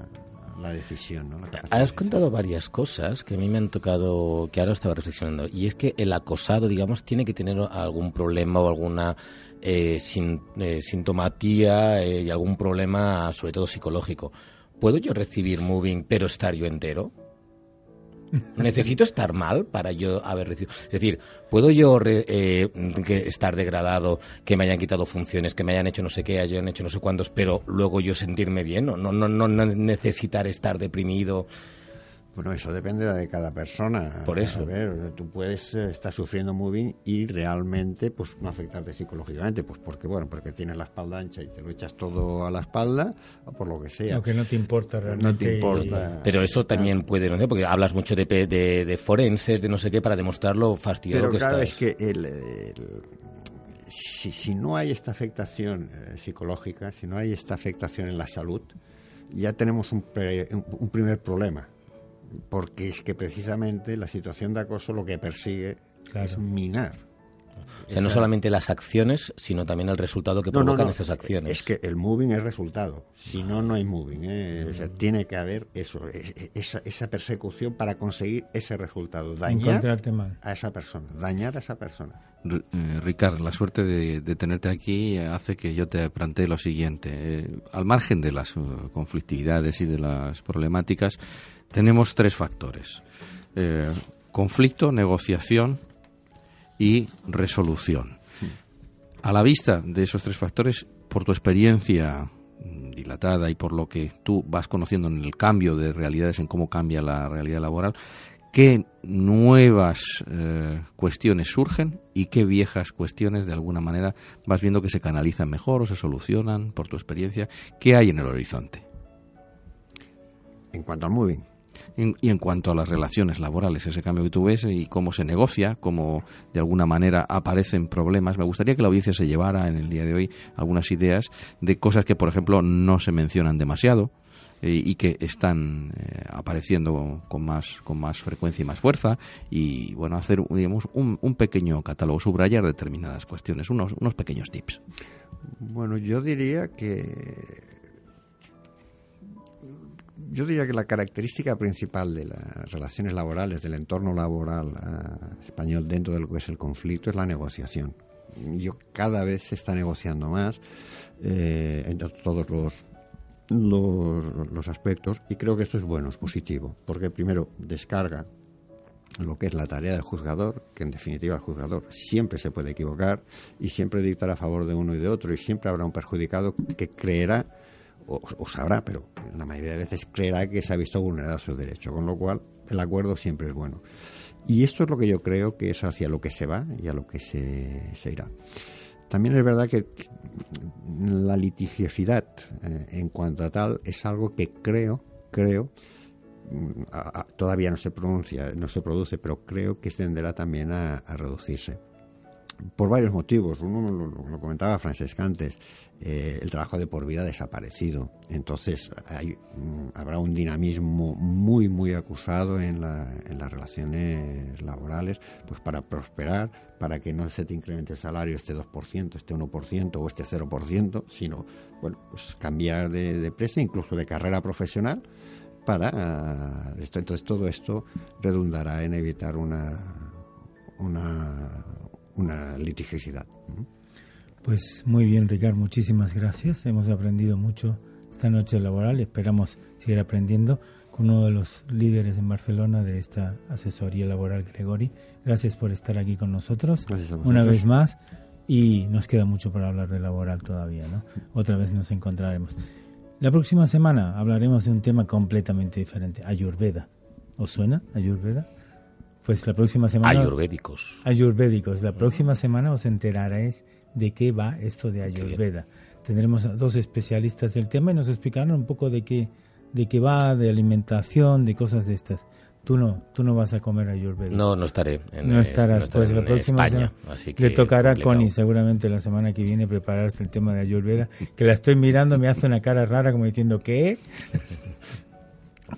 Speaker 5: la decisión. ¿no? La capacidad de
Speaker 4: Has
Speaker 5: decisión.
Speaker 4: contado varias cosas que a mí me han tocado, que ahora estaba reflexionando, y es que el acosado, digamos, tiene que tener algún problema o alguna eh, sin- eh, sintomatía eh, y algún problema, sobre todo psicológico. ¿Puedo yo recibir moving pero estar yo entero? ¿Necesito estar mal para yo haber recibido? Es decir, ¿puedo yo re- eh, que estar degradado, que me hayan quitado funciones, que me hayan hecho no sé qué, hayan hecho no sé cuántos, pero luego yo sentirme bien? No, no, no, no no necesitar estar deprimido.
Speaker 5: Bueno, eso depende de cada persona.
Speaker 4: Por eso.
Speaker 5: A ver, tú puedes eh, estar sufriendo muy bien y realmente pues no afectarte psicológicamente, pues porque bueno, porque tienes la espalda ancha y te lo echas todo a la espalda, o por lo que sea.
Speaker 2: Lo que no te importa realmente.
Speaker 5: no te importa.
Speaker 4: Pero eso también puede, no sé, porque hablas mucho de, pe- de, de forenses, de no sé qué, para demostrar lo fastidiado
Speaker 5: Pero
Speaker 4: que
Speaker 5: claro,
Speaker 4: estás.
Speaker 5: es que el, el- si, si no hay esta afectación eh, psicológica, si no hay esta afectación en la salud, ya tenemos un, pre- un- un primer problema. Porque es que precisamente la situación de acoso lo que persigue
Speaker 2: Claro.
Speaker 5: es minar
Speaker 4: O sea, no solamente las acciones, sino también el resultado que
Speaker 5: No, no,
Speaker 4: provocan
Speaker 5: no.
Speaker 4: estas acciones.
Speaker 5: Es que el moving es resultado. Si no, no hay moving. ¿eh? O sea, tiene que haber eso, e- e- esa, esa persecución para conseguir ese resultado. Dañar
Speaker 2: Encontrarte mal.
Speaker 5: a esa persona. Dañar a esa persona.
Speaker 3: R- eh, Ricard, la suerte de, de tenerte aquí hace que yo te plantee lo siguiente. Eh, al margen de las eh, conflictividades y de las problemáticas, tenemos tres factores. Eh, conflicto, negociación y resolución. A la vista de esos tres factores, por tu experiencia dilatada y por lo que tú vas conociendo en el cambio de realidades, en cómo cambia la realidad laboral, ¿qué nuevas eh, cuestiones surgen y qué viejas cuestiones de alguna manera vas viendo que se canalizan mejor o se solucionan por tu experiencia? ¿Qué hay en el horizonte?
Speaker 5: En cuanto al moving,
Speaker 3: En- y en cuanto a las relaciones laborales, ese cambio que tú ves y cómo se negocia, cómo de alguna manera aparecen problemas, me gustaría que la audiencia se llevara en el día de hoy algunas ideas de cosas que, por ejemplo, no se mencionan demasiado eh, y que están eh, apareciendo con más, con más frecuencia y más fuerza y, bueno, hacer, digamos, un, un pequeño catálogo, subrayar determinadas cuestiones, unos, unos pequeños tips.
Speaker 5: Bueno, yo diría que yo diría que la característica principal de las relaciones laborales, del entorno laboral ah, español dentro de lo que es el conflicto, es la negociación. Yo cada vez se está negociando más eh, en todos los, los los aspectos y creo que esto es bueno, es positivo, porque primero descarga lo que es la tarea del juzgador, que en definitiva el juzgador siempre se puede equivocar y siempre dictará a favor de uno y de otro y siempre habrá un perjudicado que creerá o, sabrá, pero la mayoría de veces creerá que se ha visto vulnerado su derecho, con lo cual el acuerdo siempre es bueno. Y esto es lo que yo creo que es hacia lo que se va y a lo que se, irá. También es verdad que la litigiosidad eh, en cuanto a tal es algo que creo, creo, mm, todavía no se pronuncia, no se produce, pero creo que tenderá también a, a reducirse. Por varios motivos. Uno lo, comentaba Francesca antes, eh, el trabajo de por vida ha desaparecido. Entonces hay, mm, habrá un dinamismo muy, muy acusado en, la- en las relaciones laborales, pues para prosperar, para que no se te incremente el salario este 2%, este 1% o este 0%, sino bueno, pues cambiar de, de empresa, incluso de carrera profesional, para ah, esto. Entonces todo esto redundará en evitar una, una, una litigiosidad.
Speaker 2: Pues muy bien, Ricardo, muchísimas gracias. Hemos aprendido mucho esta noche laboral esperamos seguir aprendiendo con uno de los líderes en Barcelona de esta asesoría laboral, Gregori. Gracias por estar aquí con nosotros una vez más y nos queda mucho para hablar de laboral todavía, ¿no? Otra vez nos encontraremos. La próxima semana hablaremos de un tema completamente diferente, Ayurveda. ¿Os suena Ayurveda? Pues la próxima semana
Speaker 4: Ayurvédicos.
Speaker 2: ayurvédicos. La próxima semana os enteraréis de qué va esto de Ayurveda. Tendremos a dos especialistas del tema y nos explicarán un poco de qué, de qué va, de alimentación, de cosas de estas. Tú no, tú no vas a comer Ayurveda.
Speaker 4: No, no estaré. En,
Speaker 2: No estarás,
Speaker 4: estaré
Speaker 2: pues la próxima
Speaker 4: España,
Speaker 2: semana
Speaker 4: así
Speaker 2: le tocará a. Connie seguramente la semana que viene prepararse el tema de Ayurveda, que la estoy mirando, me hace una cara rara como diciendo, ¿qué?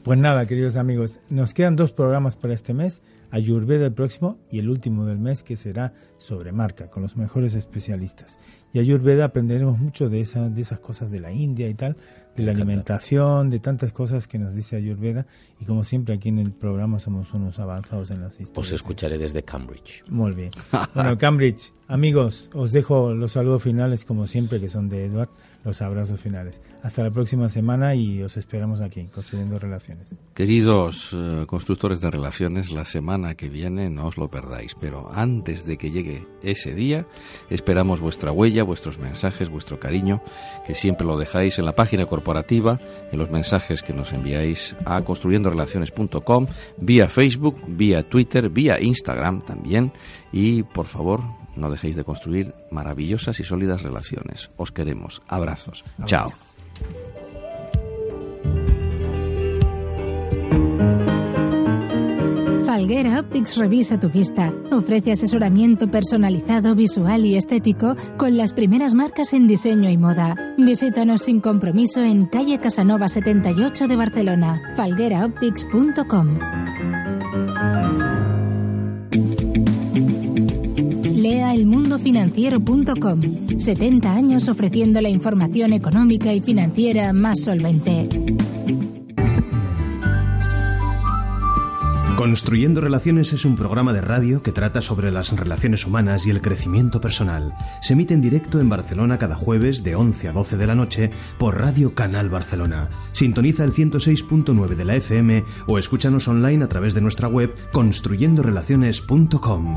Speaker 2: Pues nada, queridos amigos, nos quedan dos programas para este mes, Ayurveda el próximo y el último del mes que será sobre marca, con los mejores especialistas. Y Ayurveda aprenderemos mucho de, esa, de esas cosas de la India y tal, de la alimentación, de tantas cosas que nos dice Ayurveda. Y como siempre aquí en el programa somos unos avanzados en las historias.
Speaker 4: Os escucharé desde Cambridge.
Speaker 2: Muy bien. Bueno, Cambridge, amigos, os dejo los saludos finales como siempre, que son de Edward, los abrazos finales. Hasta la próxima semana y os esperamos aquí, construyendo relaciones.
Speaker 3: Queridos eh, constructores de relaciones, la semana que viene no os lo perdáis, pero antes de que llegue ese día, esperamos vuestra huella, vuestros mensajes, vuestro cariño, que siempre lo dejáis en la página corporativa, en los mensajes que nos enviáis a construyendorelaciones.com, vía Facebook, vía Twitter, vía Instagram también, y por favor, no dejéis de construir maravillosas y sólidas relaciones. Os queremos. Abrazos. Chao.
Speaker 7: Falguera Optics revisa tu vista. Ofrece asesoramiento personalizado, visual y estético con las primeras marcas en diseño y moda. Visítanos sin compromiso en calle Casanova 78 de Barcelona. falgueraoptics.com. Lea el
Speaker 1: elmundofinanciero.com. 70 años ofreciendo la información económica y financiera más solvente.
Speaker 8: Construyendo Relaciones es un programa de radio que trata sobre las relaciones humanas y el crecimiento personal. Se emite en directo en Barcelona cada jueves de 11 a 12 de la noche por Radio Canal Barcelona. Sintoniza el 106.9 de la FM o escúchanos online a través de nuestra web construyendorelaciones.com.